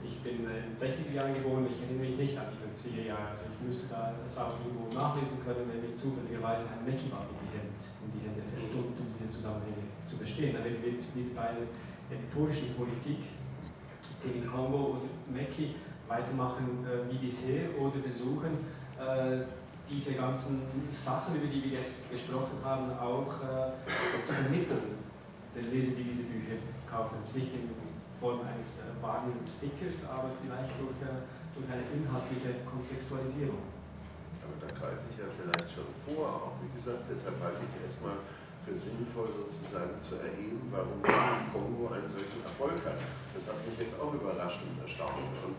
ich bin in den 60er Jahren geboren, ich erinnere mich nicht an die 50er Jahre. Also ich müsste da das auch irgendwo nachlesen können, wenn mir zufälligerweise ein Mackie in die Hände, in die Hände fällt, um, um diese Zusammenhänge zu verstehen. Da wären wir jetzt mit bei rhetorischen Politik gegen Kongo und Meki weitermachen äh, wie bisher oder versuchen, äh, diese ganzen Sachen, über die wir jetzt gesprochen haben, auch äh, zu vermitteln, den Lesern, die diese Bücher kaufen. Jetzt nicht in Form eines äh, vagen Stickers, aber vielleicht durch, äh, durch eine inhaltliche Kontextualisierung. Aber da greife ich ja vielleicht schon vor, auch wie gesagt, deshalb halte ich erstmal für sinnvoll sozusagen zu erheben, warum Kongo einen solchen Erfolg hat. Das hat mich jetzt auch überrascht und erstaunt. Und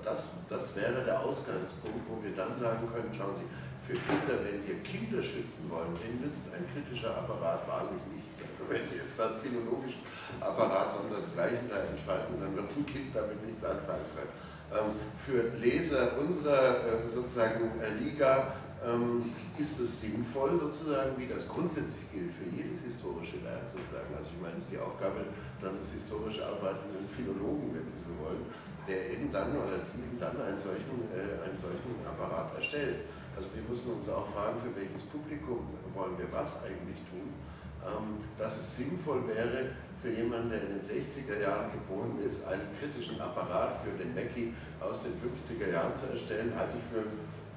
das, das wäre der Ausgangspunkt, wo wir dann sagen können, schauen Sie, für Kinder, wenn wir Kinder schützen wollen, denen nützt ein kritischer Apparat wahrlich nichts. Also wenn Sie jetzt dann philologischen Apparat Gleiche da entfalten, dann wird ein Kind damit nichts anfangen können. Ähm, für Leser unserer äh, sozusagen äh, Liga ähm, ist es sinnvoll sozusagen, wie das grundsätzlich gilt für jedes historische Werk sozusagen. Also ich meine, es ist die Aufgabe dann des historisch arbeitenden Philologen, wenn Sie so wollen, der eben dann oder die eben dann einen solchen, äh, einen solchen Apparat erstellt. Also wir müssen uns auch fragen, für welches Publikum wollen wir was eigentlich tun. Ähm, dass es sinnvoll wäre, für jemanden, der in den 60er Jahren geboren ist, einen kritischen Apparat für den Mackie aus den 50er Jahren zu erstellen, halte ich für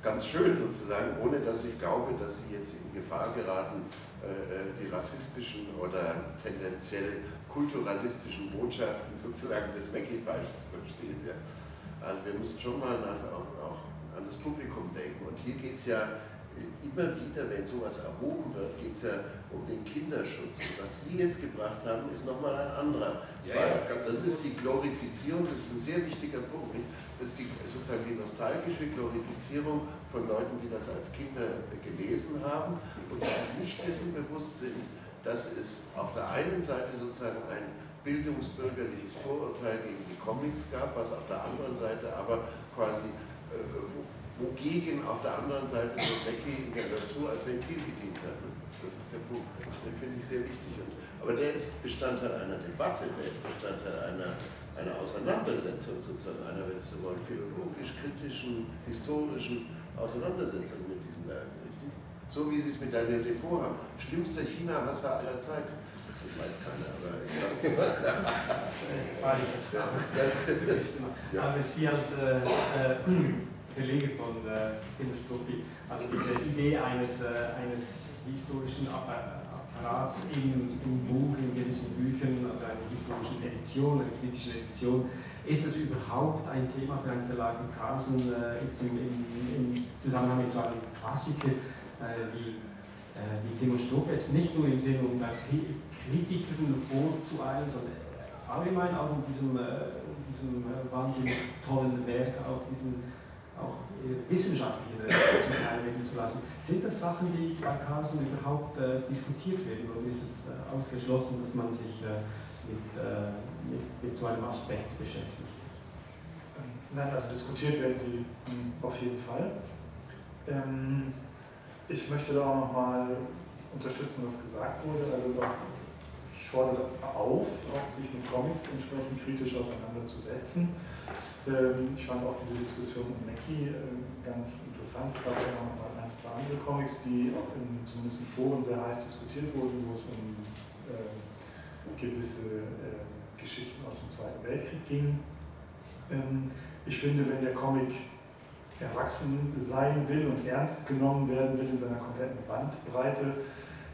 ganz schön sozusagen, ohne dass ich glaube, dass sie jetzt in Gefahr geraten, äh, äh, die rassistischen oder tendenziell kulturalistischen Botschaften sozusagen des Mackie falsch zu verstehen. Also wir müssen schon mal nach, auch, auch das Publikum denken. Und hier geht es ja immer wieder, wenn sowas erhoben wird, geht es ja um den Kinderschutz. Und was Sie jetzt gebracht haben, ist nochmal ein anderer Ja, Fall. ja, das ist die Glorifizierung, das ist ein sehr wichtiger Punkt. Das ist die, sozusagen die nostalgische Glorifizierung von Leuten, die das als Kinder gelesen haben und die sich nicht dessen bewusst sind, dass es auf der einen Seite sozusagen ein bildungsbürgerliches Vorurteil gegen die Comics gab, was auf der anderen Seite aber quasi äh, wogegen auf der anderen Seite so Becky dazu als Ventil gedient hat. Das ist der Punkt. Den finde ich sehr wichtig. Aber der ist Bestandteil einer Debatte, der ist Bestandteil einer, einer Auseinandersetzung, sozusagen einer, wenn Sie so wollen, philologisch-kritischen, historischen Auseinandersetzung mit diesen Werken. So wie Sie es mit Daniel Defoe haben. Schlimmster China-Hasser aller Zeiten. Ich weiß keiner, aber ich sage <laughs> Das frage ich jetzt. Ja. Aber Sie als äh, äh, <clears throat> von äh, Tim Struppi, also diese Idee eines, äh, eines historischen Appa- Apparats im, im Buch, in gewissen Büchern oder einer historischen Edition, einer kritischen Edition, ist das überhaupt ein Thema für einen Verlag wie Carlsen äh, jetzt im, im, im Zusammenhang mit so einem Klassiker äh, wie, äh, wie Timo Strupp, jetzt nicht nur im Sinne, um da Kri- Kritikern vorzueilen, sondern allgemein auch in diesem, äh, diesem äh, wahnsinnig tollen Werk, auch diesen auch äh, wissenschaftlichen äh, zum Teil werden zu lassen. Sind das Sachen, die bei Carlsen überhaupt äh, diskutiert werden oder ist es äh, ausgeschlossen, dass man sich äh, mit, mit, mit so einem Aspekt beschäftigt? Nein, also diskutiert werden sie ähm, auf jeden Fall. Ähm, ich möchte da auch nochmal unterstützen, was gesagt wurde. Also fordere auf, auch sich mit Comics entsprechend kritisch auseinanderzusetzen. Ähm, ich fand auch diese Diskussion um Mackie ähm, ganz interessant. Es gab ja noch mal ein, zwei andere Comics, die auch in, zumindest in Foren sehr heiß diskutiert wurden, wo es um ähm, gewisse Geschichten aus dem Zweiten Weltkrieg ging. Ich finde, wenn der Comic erwachsen sein will und ernst genommen werden will in seiner kompletten Bandbreite,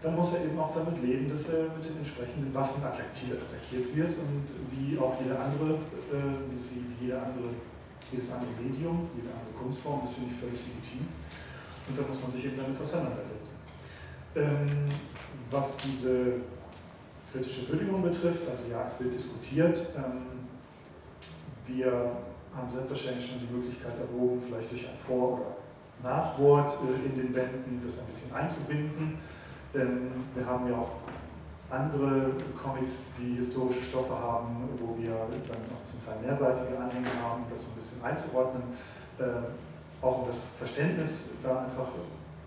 dann muss er eben auch damit leben, dass er mit den entsprechenden Waffen attackiert, wird und wie auch jede andere, äh, wie jede andere, jedes andere Medium, jede andere Kunstform, das finde ich völlig legitim. Und da muss man sich eben damit auseinandersetzen. Ähm, was diese kritische Würdigung betrifft, also ja, es wird diskutiert. Ähm, wir haben selbstverständlich schon die Möglichkeit erwogen, vielleicht durch ein Vor- oder Nachwort äh, in den Bänden das ein bisschen einzubinden. Denn wir haben ja auch andere Comics, die historische Stoffe haben, wo wir dann auch zum Teil mehrseitige Anhänge haben, um das so ein bisschen einzuordnen. Äh, auch um das Verständnis da einfach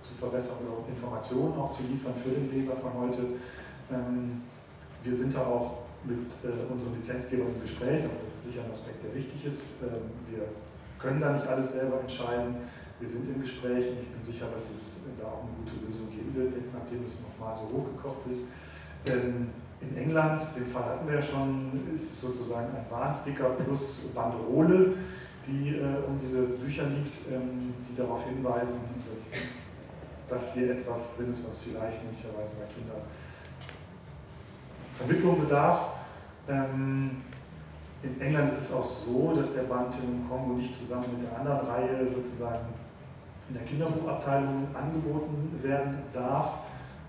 zu verbessern oder Informationen auch zu liefern für den Leser von heute. Ähm, wir sind da auch mit äh, unseren Lizenzgebern im Gespräch, also das ist sicher ein Aspekt, der wichtig ist. Ähm, wir können da nicht alles selber entscheiden. Wir sind im Gespräch und ich bin sicher, dass es da auch eine gute Lösung geben wird, jetzt nachdem es nochmal so hochgekocht ist. Ähm, in England, den Fall hatten wir ja schon, ist sozusagen ein Warnsticker plus Banderole, die äh, um diese Bücher liegt, ähm, die darauf hinweisen, dass, dass hier etwas drin ist, was vielleicht möglicherweise bei Kindern Vermittlung bedarf. Ähm, in England ist es auch so, dass der Band im Kongo nicht zusammen mit der anderen Reihe sozusagen in der Kinderbuchabteilung angeboten werden darf.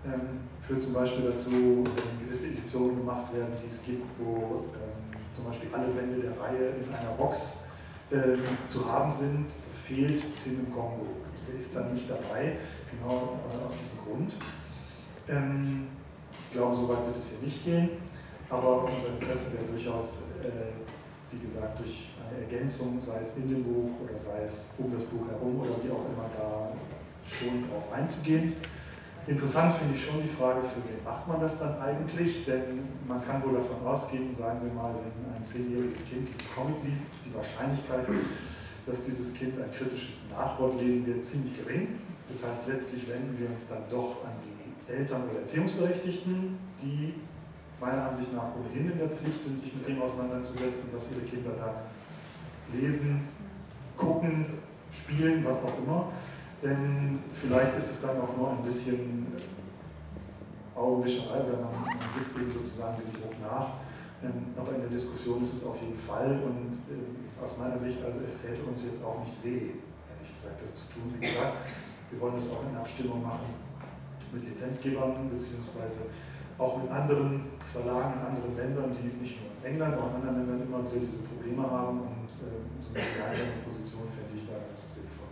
Ähm, führt zum Beispiel dazu, wenn gewisse Editionen gemacht werden, die es gibt, wo ähm, zum Beispiel alle Bände der Reihe in einer Box ähm, zu haben sind, fehlt Tim im Kongo. Der ist dann nicht dabei, genau äh, aus diesem Grund. Ich glaube, so weit wird es hier nicht gehen, aber unser Interesse wäre durchaus, äh, wie gesagt, durch eine Ergänzung, sei es in dem Buch oder sei es um das Buch herum oder wie auch immer, da schon drauf einzugehen. Interessant finde ich schon die Frage, für wen macht man das dann eigentlich? Denn man kann wohl davon ausgehen, sagen wir mal, wenn ein zehnjähriges Kind diesen Comic liest, ist die Wahrscheinlichkeit, dass dieses Kind ein kritisches Nachwort lesen wird, ziemlich gering. Das heißt, letztlich wenden wir uns dann doch an die Eltern oder Erziehungsberechtigten, die meiner Ansicht nach ohnehin in der Pflicht sind, sich mit dem auseinanderzusetzen, was ihre Kinder da lesen, gucken, spielen, was auch immer. Denn vielleicht ist es dann auch noch ein bisschen Augenwischerei, wenn man, gibt dem sozusagen den Druck nach. Ähm, aber in der Diskussion ist es auf jeden Fall und äh, aus meiner Sicht, also es täte uns jetzt auch nicht weh, ehrlich gesagt, das zu tun. Wie gesagt, Wir wollen das auch in Abstimmung machen mit Lizenzgebern beziehungsweise auch mit anderen Verlagen in anderen Ländern, die nicht nur in England, auch in anderen Ländern immer wieder diese Probleme haben und äh, so eine gemeinsame Position fände ich da ganz sinnvoll.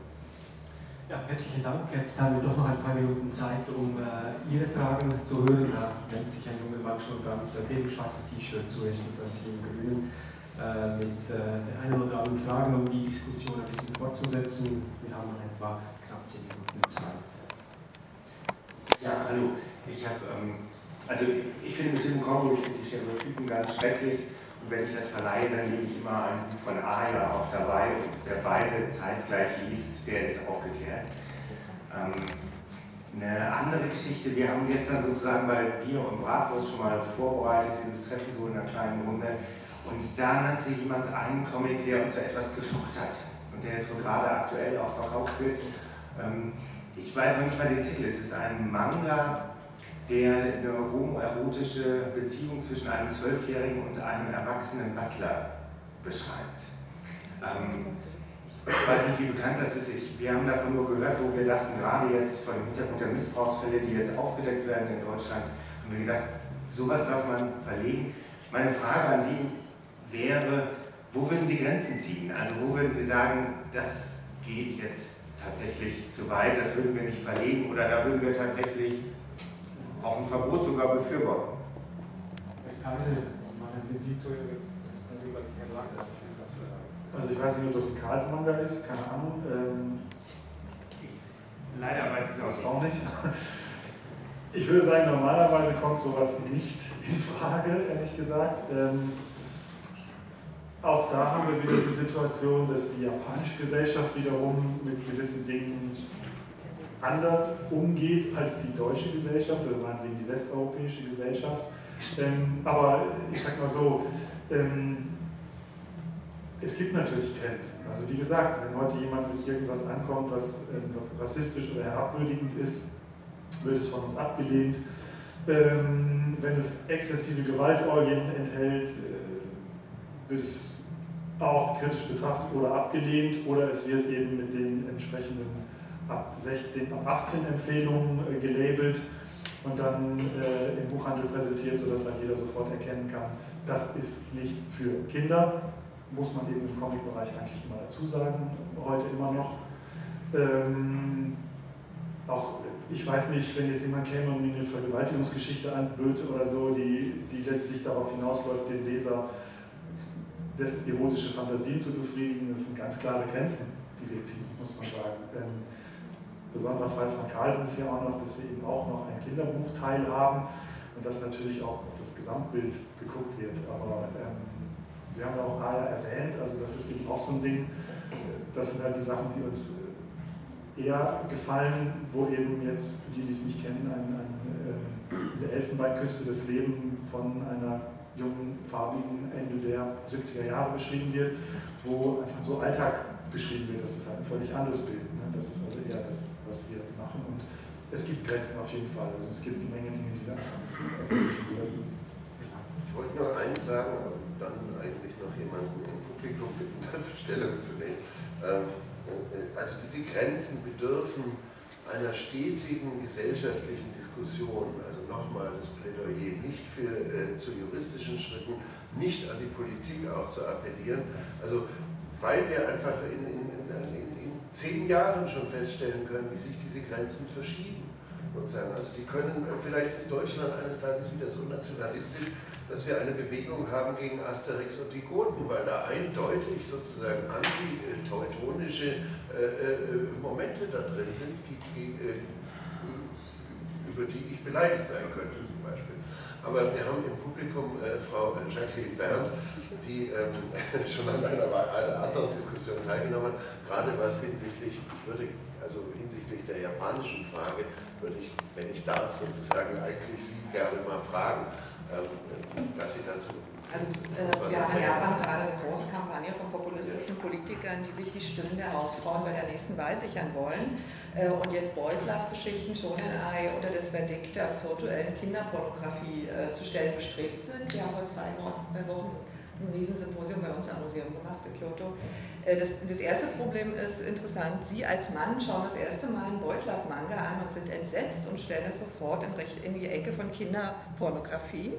Ja, herzlichen Dank. Jetzt haben wir doch noch ein paar Minuten Zeit, um äh, Ihre Fragen zu hören. Da wendet sich ein junger Mann schon ganz äh, dem schwarzen T-Shirt zuerst und dann Sie im Grünen äh, mit äh, der einen oder anderen Fragen, um die Diskussion ein bisschen fortzusetzen. Wir haben noch etwa knapp zehn Minuten Zeit. Ja, hallo. Ich habe ähm also ich finde mit diesem Kongo, ich finde die Stereotypen ganz schrecklich. Und wenn ich das verleihe, dann nehme ich immer ein Buch von Aya auch dabei. Und wer beide zeitgleich liest, der ist aufgeklärt. Ähm, eine andere Geschichte, wir haben gestern sozusagen bei Bier und Bratwurst schon mal vorbereitet, dieses Treffen so in einer kleinen Runde. Und da nannte jemand einen Comic, der uns so etwas geschockt hat und der jetzt so gerade aktuell auch verkauft wird. Ähm, ich weiß noch nicht mal den Titel, es ist ein Manga der eine homoerotische Beziehung zwischen einem Zwölfjährigen und einem erwachsenen Butler beschreibt. Ähm, ich weiß nicht, wie bekannt das ist. Ich, wir haben davon nur gehört, wo wir dachten, gerade jetzt vor dem Hintergrund der Missbrauchsfälle, die jetzt aufgedeckt werden in Deutschland, haben wir gedacht, sowas darf man verlegen. Meine Frage an Sie wäre, wo würden Sie Grenzen ziehen? Also wo würden Sie sagen, das geht jetzt tatsächlich zu weit, das würden wir nicht verlegen oder da würden wir tatsächlich auch ein Verbot sogar befürworten. Also ich weiß nicht, ob das ein Karlsmanga ist, keine Ahnung. Ähm, Leider weiß ich es auch nicht. Ich würde sagen, normalerweise kommt sowas nicht in Frage, ehrlich gesagt. Ähm, auch da haben wir wieder die Situation, dass die japanische Gesellschaft wiederum mit gewissen Dingen anders umgeht als die deutsche Gesellschaft oder meinetwegen die westeuropäische Gesellschaft. Ähm, aber ich sag mal so, ähm, es gibt natürlich Grenzen. Also wie gesagt, wenn heute jemand mit irgendwas ankommt, was, ähm, was rassistisch oder herabwürdigend ist, wird es von uns abgelehnt. Ähm, wenn es exzessive Gewaltorgien enthält, äh, wird es auch kritisch betrachtet oder abgelehnt oder es wird eben mit den entsprechenden ab 16, ab 18 Empfehlungen äh, gelabelt und dann äh, im Buchhandel präsentiert, sodass dann jeder sofort erkennen kann, das ist nichts für Kinder. Muss man eben im Comic-Bereich eigentlich immer dazu sagen, heute immer noch. Ähm, auch ich weiß nicht, wenn jetzt jemand käme und mir eine Vergewaltigungsgeschichte anböte oder so, die, die letztlich darauf hinausläuft, den Leser dessen erotische Fantasien zu befriedigen, das sind ganz klare Grenzen, die wir ziehen, muss man sagen. Ähm, besonderer Fall von Karlsen ist ja auch noch, dass wir eben auch noch ein Kinderbuchteil haben und dass natürlich auch auf das Gesamtbild geguckt wird. Aber ähm, Sie haben ja auch Aya erwähnt, also das ist eben auch so ein Ding, das sind halt die Sachen, die uns eher gefallen, wo eben jetzt, für die, die es nicht kennen, ein, ein, äh, der Elfenbeinküste das Leben von einer jungen, farbigen Ende der 70er Jahre beschrieben wird, wo einfach so Alltag beschrieben wird. Das ist halt ein völlig anderes Bild. Ne? Das ist also eher das was wir machen. Und es gibt Grenzen auf jeden Fall. Also es gibt eine Menge Dinge, die da Ich wollte nur eins sagen und dann eigentlich noch jemanden im Publikum bitten, <laughs> dazu Stellung zu nehmen. Ähm, äh, also diese Grenzen bedürfen einer stetigen gesellschaftlichen Diskussion. Also nochmal das Plädoyer nicht für, äh, zu juristischen Schritten, nicht an die Politik auch zu appellieren. Also weil wir einfach in, in, in, in zehn Jahren schon feststellen können, wie sich diese Grenzen verschieben. Also Sie können, vielleicht ist Deutschland eines Tages wieder so nationalistisch, dass wir eine Bewegung haben gegen Asterix und die Goten, weil da eindeutig sozusagen anti-teutonische äh, äh, Momente da drin sind, die, die, äh, über die ich beleidigt sein könnte zum Beispiel. Aber wir haben im Publikum äh, Frau Jacqueline Berndt, die ähm, <laughs> schon an einer, einer, anderen Diskussion teilgenommen hat, gerade was hinsichtlich, ich würde, also hinsichtlich der japanischen Frage, würde ich, wenn ich darf, sozusagen eigentlich Sie gerne mal fragen, ähm, dass Sie dazu also, äh, wir haben in Japan gerade eine große Kampagne von populistischen Politikern, die sich die Stimmen der Hausfrauen bei der nächsten Wahl sichern wollen äh, und jetzt Boyslav-Geschichten, Shonen-Ai oder das Verdeck der virtuellen Kinderpornografie äh, zu stellen bestrebt sind. Wir haben vor zwei Wochen ein Riesensymposium bei uns am Museum gemacht in Kyoto. Äh, das, das, erste Problem ist interessant, Sie als Mann schauen das erste Mal einen Boyslav-Manga an und sind entsetzt und stellen es sofort in, in die Ecke von Kinderpornografie,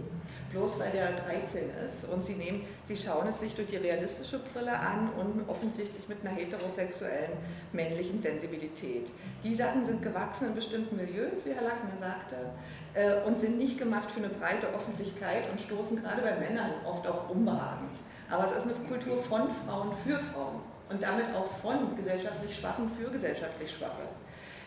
bloß weil der 13 ist. Und Sie, nehmen, Sie schauen es sich durch die realistische Brille an und offensichtlich mit einer heterosexuellen männlichen Sensibilität. Die Sachen sind gewachsen in bestimmten Milieus, wie Herr Lackner sagte, äh, und sind nicht gemacht für eine breite Öffentlichkeit und stoßen gerade bei Männern oft auf Unbehagen. Aber es ist eine Kultur von Frauen für Frauen und damit auch von gesellschaftlich Schwachen für gesellschaftlich Schwache.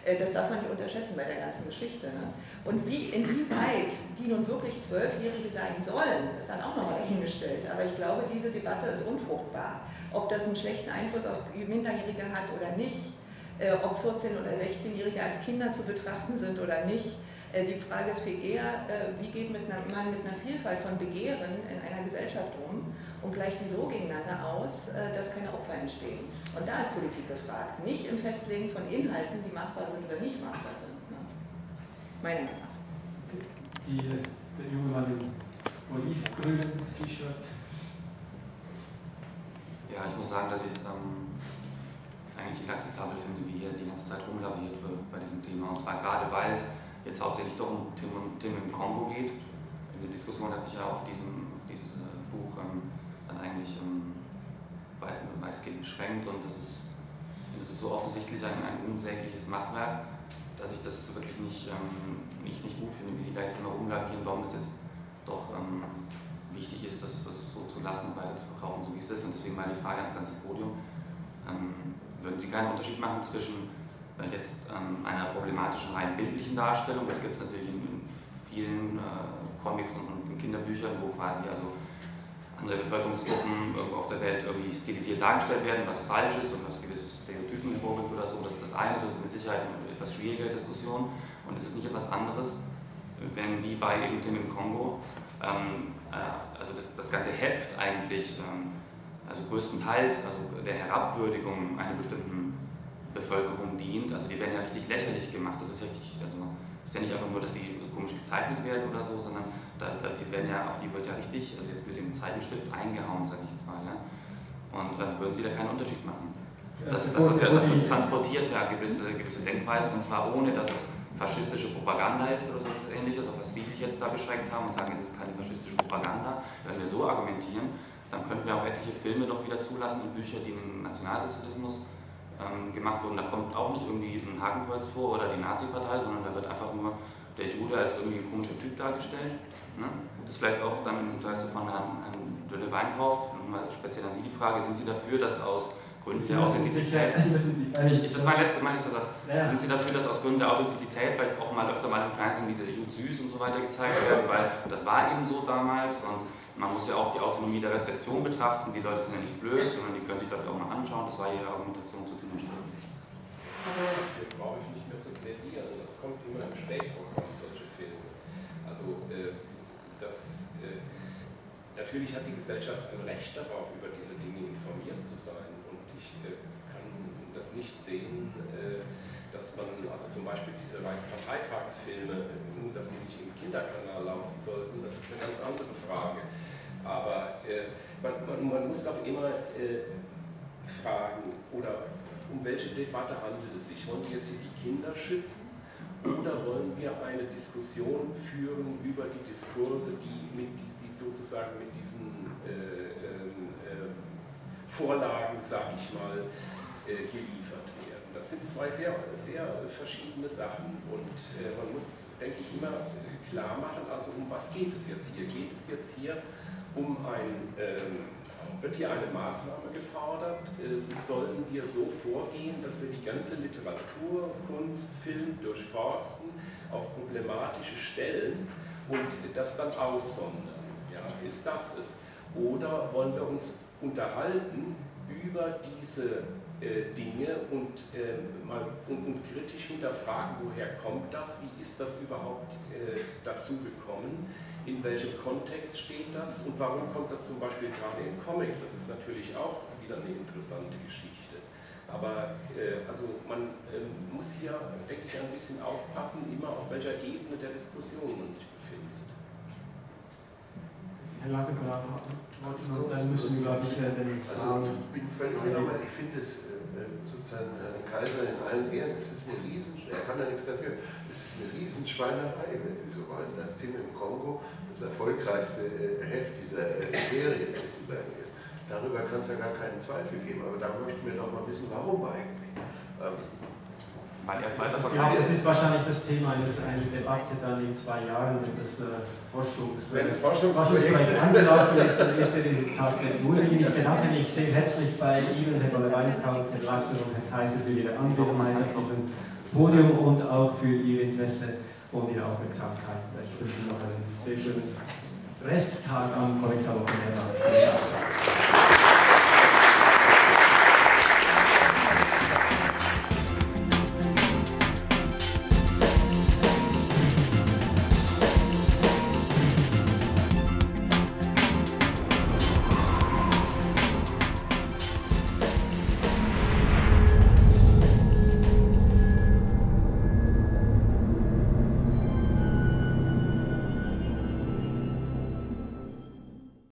Äh, das darf man nicht unterschätzen bei der ganzen Geschichte. Ne? Und wie, inwieweit die nun wirklich Zwölfjährige sein sollen, ist dann auch nochmal dahingestellt. Aber ich glaube, diese Debatte ist unfruchtbar. Ob das einen schlechten Einfluss auf Minderjährige hat oder nicht, äh, ob 14- oder 16-Jährige als Kinder zu betrachten sind oder nicht, äh, die Frage ist viel eher, wie geht man mit einer Vielfalt von Begehren in einer Gesellschaft um und gleicht die so gegeneinander aus, äh, dass keine Opfer entstehen. Und da ist Politik gefragt, nicht im Festlegen von Inhalten, die machbar sind oder nicht machbar sind. Ne? Meiner Meinung nach. Die, der junge Mann im olivgrünen T-Shirt. Ja, ich muss sagen, dass ich es ähm, eigentlich inakzeptabel finde, wie hier die ganze Zeit rumlaviert wird bei diesem Thema. Und zwar gerade, weil es jetzt hauptsächlich doch um Themen, Themen im Kongo geht. Die Diskussion hat sich ja auf, diesem, auf dieses äh, Buch ähm, eigentlich ähm, weit, weitestgehend beschränkt und das ist, das ist so offensichtlich ein, ein unsägliches Machwerk, dass ich das wirklich nicht, ähm, nicht, nicht gut finde, wie sie da jetzt immer rumlavieren, warum das jetzt doch ähm, wichtig ist, das, das so zu lassen und weiter zu verkaufen, so wie es ist. Und deswegen mal die Frage ans ganze Podium. Ähm, würden Sie keinen Unterschied machen zwischen äh, jetzt ähm, einer problematischen rein bildlichen Darstellung, das gibt es natürlich in, in vielen äh, Comics und, und Kinderbüchern, wo quasi also andere Bevölkerungsgruppen auf der Welt irgendwie stilisiert dargestellt werden, was falsch ist und was gewisse Stereotypen hervorgibt oder so. Das ist das eine, das ist mit Sicherheit eine etwas schwierige Diskussion und es ist nicht etwas anderes, wenn wie bei eben Tim im Kongo, ähm, äh, also das, das, ganze Heft eigentlich, ähm, also größtenteils also der Herabwürdigung einer bestimmten Bevölkerung dient. Also die werden ja richtig lächerlich gemacht, das ist richtig, also ist ja nicht einfach nur, dass die komisch gezeichnet werden oder so, sondern da, da, die werden ja, auf die wird ja richtig, also jetzt mit dem Zeichenstift eingehauen, sage ich jetzt mal. Ja? Und dann würden sie da keinen Unterschied machen. Das, das, ist ja, das ist transportiert ja gewisse, gewisse Denkweisen und zwar ohne, dass es faschistische Propaganda ist oder so ähnliches, auf was Sie sich jetzt da beschränkt haben und sagen, es ist keine faschistische Propaganda. Wenn wir so argumentieren, dann könnten wir auch etliche Filme noch wieder zulassen und Bücher, die den Nationalsozialismus ähm, gemacht wurden. Da kommt auch nicht irgendwie ein Hakenkreuz vor oder die Nazi-Partei, sondern da wird einfach nur der Jude als irgendwie ein komischer Typ dargestellt. Ne? Das ist vielleicht auch dann im Interesse von Herrn, Herrn Dölle Weinkauf, mal speziell an Sie die Frage, sind Sie dafür, dass aus Gründen der Authentizität, ich, das ist mein letzter, mein letzter Satz, ja. sind Sie dafür, dass aus Gründen der Authentizität vielleicht auch mal öfter mal im Fernsehen diese Jud süß und so weiter gezeigt werden, weil das war eben so damals und man muss ja auch die Autonomie der Rezeption betrachten, die Leute sind ja nicht blöd, sondern die können sich das ja auch mal anschauen, das war Ihre Argumentation zu Tim Stellen. Hier brauche ich nicht mehr zu plädieren, das kommt immer im Spätprogramm, solche Filme. Also äh, das, äh, natürlich hat die Gesellschaft ein Recht darauf, über diese Dinge informiert zu sein kann das nicht sehen, äh, dass man, also zum Beispiel diese Reichsparteitagsfilme, äh, dass die nicht im Kinderkanal laufen sollten, das ist eine ganz andere Frage. Aber äh, man, man, man, muss doch immer fragen, oder um welche Debatte handelt es sich? Wollen Sie jetzt hier die Kinder schützen oder wollen wir eine Diskussion führen über die Diskurse, die, mit, die sozusagen mit diesen äh, Vorlagen, sag ich mal, äh, geliefert werden? Das sind zwei sehr, sehr verschiedene Sachen und äh, man muss, denke ich, immer klar machen, also um was geht es jetzt hier? Geht es jetzt hier um ein, ähm, wird hier eine Maßnahme gefordert, äh, sollen wir so vorgehen, dass wir die ganze Literatur, Kunst, Film durchforsten auf problematische Stellen und das dann aussondern. Ja, ist das es? Oder wollen wir uns unterhalten über diese äh, Dinge und, äh, mal, und, und, kritisch hinterfragen, woher kommt das, wie ist das überhaupt äh, dazu gekommen? in welchem Kontext steht das und warum kommt das zum Beispiel gerade im Comic? Das ist natürlich auch wieder eine interessante Geschichte. Aber äh, also man äh, muss hier, denke ich, ein bisschen aufpassen, immer auf welcher Ebene der Diskussion man sich Herr Lagergraf und dann müssen wir, glaube ich, äh, den Saal... Also ich bin völlig genau, ich finde es äh, sozusagen Herrn Kaiser in allen Ehren, es ist eine riesen, er kann ja nichts dafür, es ist eine Riesenschweinerei, wenn Sie so wollen, dass Tim im Kongo das erfolgreichste äh, Heft dieser Serie sozusagen ist. Darüber kann es ja gar keinen Zweifel geben, aber da möchten wir doch mal wissen, warum eigentlich. Weil erst weiter ja, das ist wahrscheinlich das Thema eines, einer Debatte dann in zwei Jahren, wenn das äh, Forschungs, wenn das Forschungsprojekt angelaufen ist, dann ist der Resultat sehr gut. Ich bedanke mich sehr herzlich bei Ihnen, Herr Golle-Weinkauf, Herr Lachter und Herr Kaiser für Ihre Anwesenheit auf diesem Podium und auch für Ihr Interesse und Ihre Aufmerksamkeit. Ich wünsche Ihnen noch einen sehr schönen Resttag am Kollektiv Vielen Dank.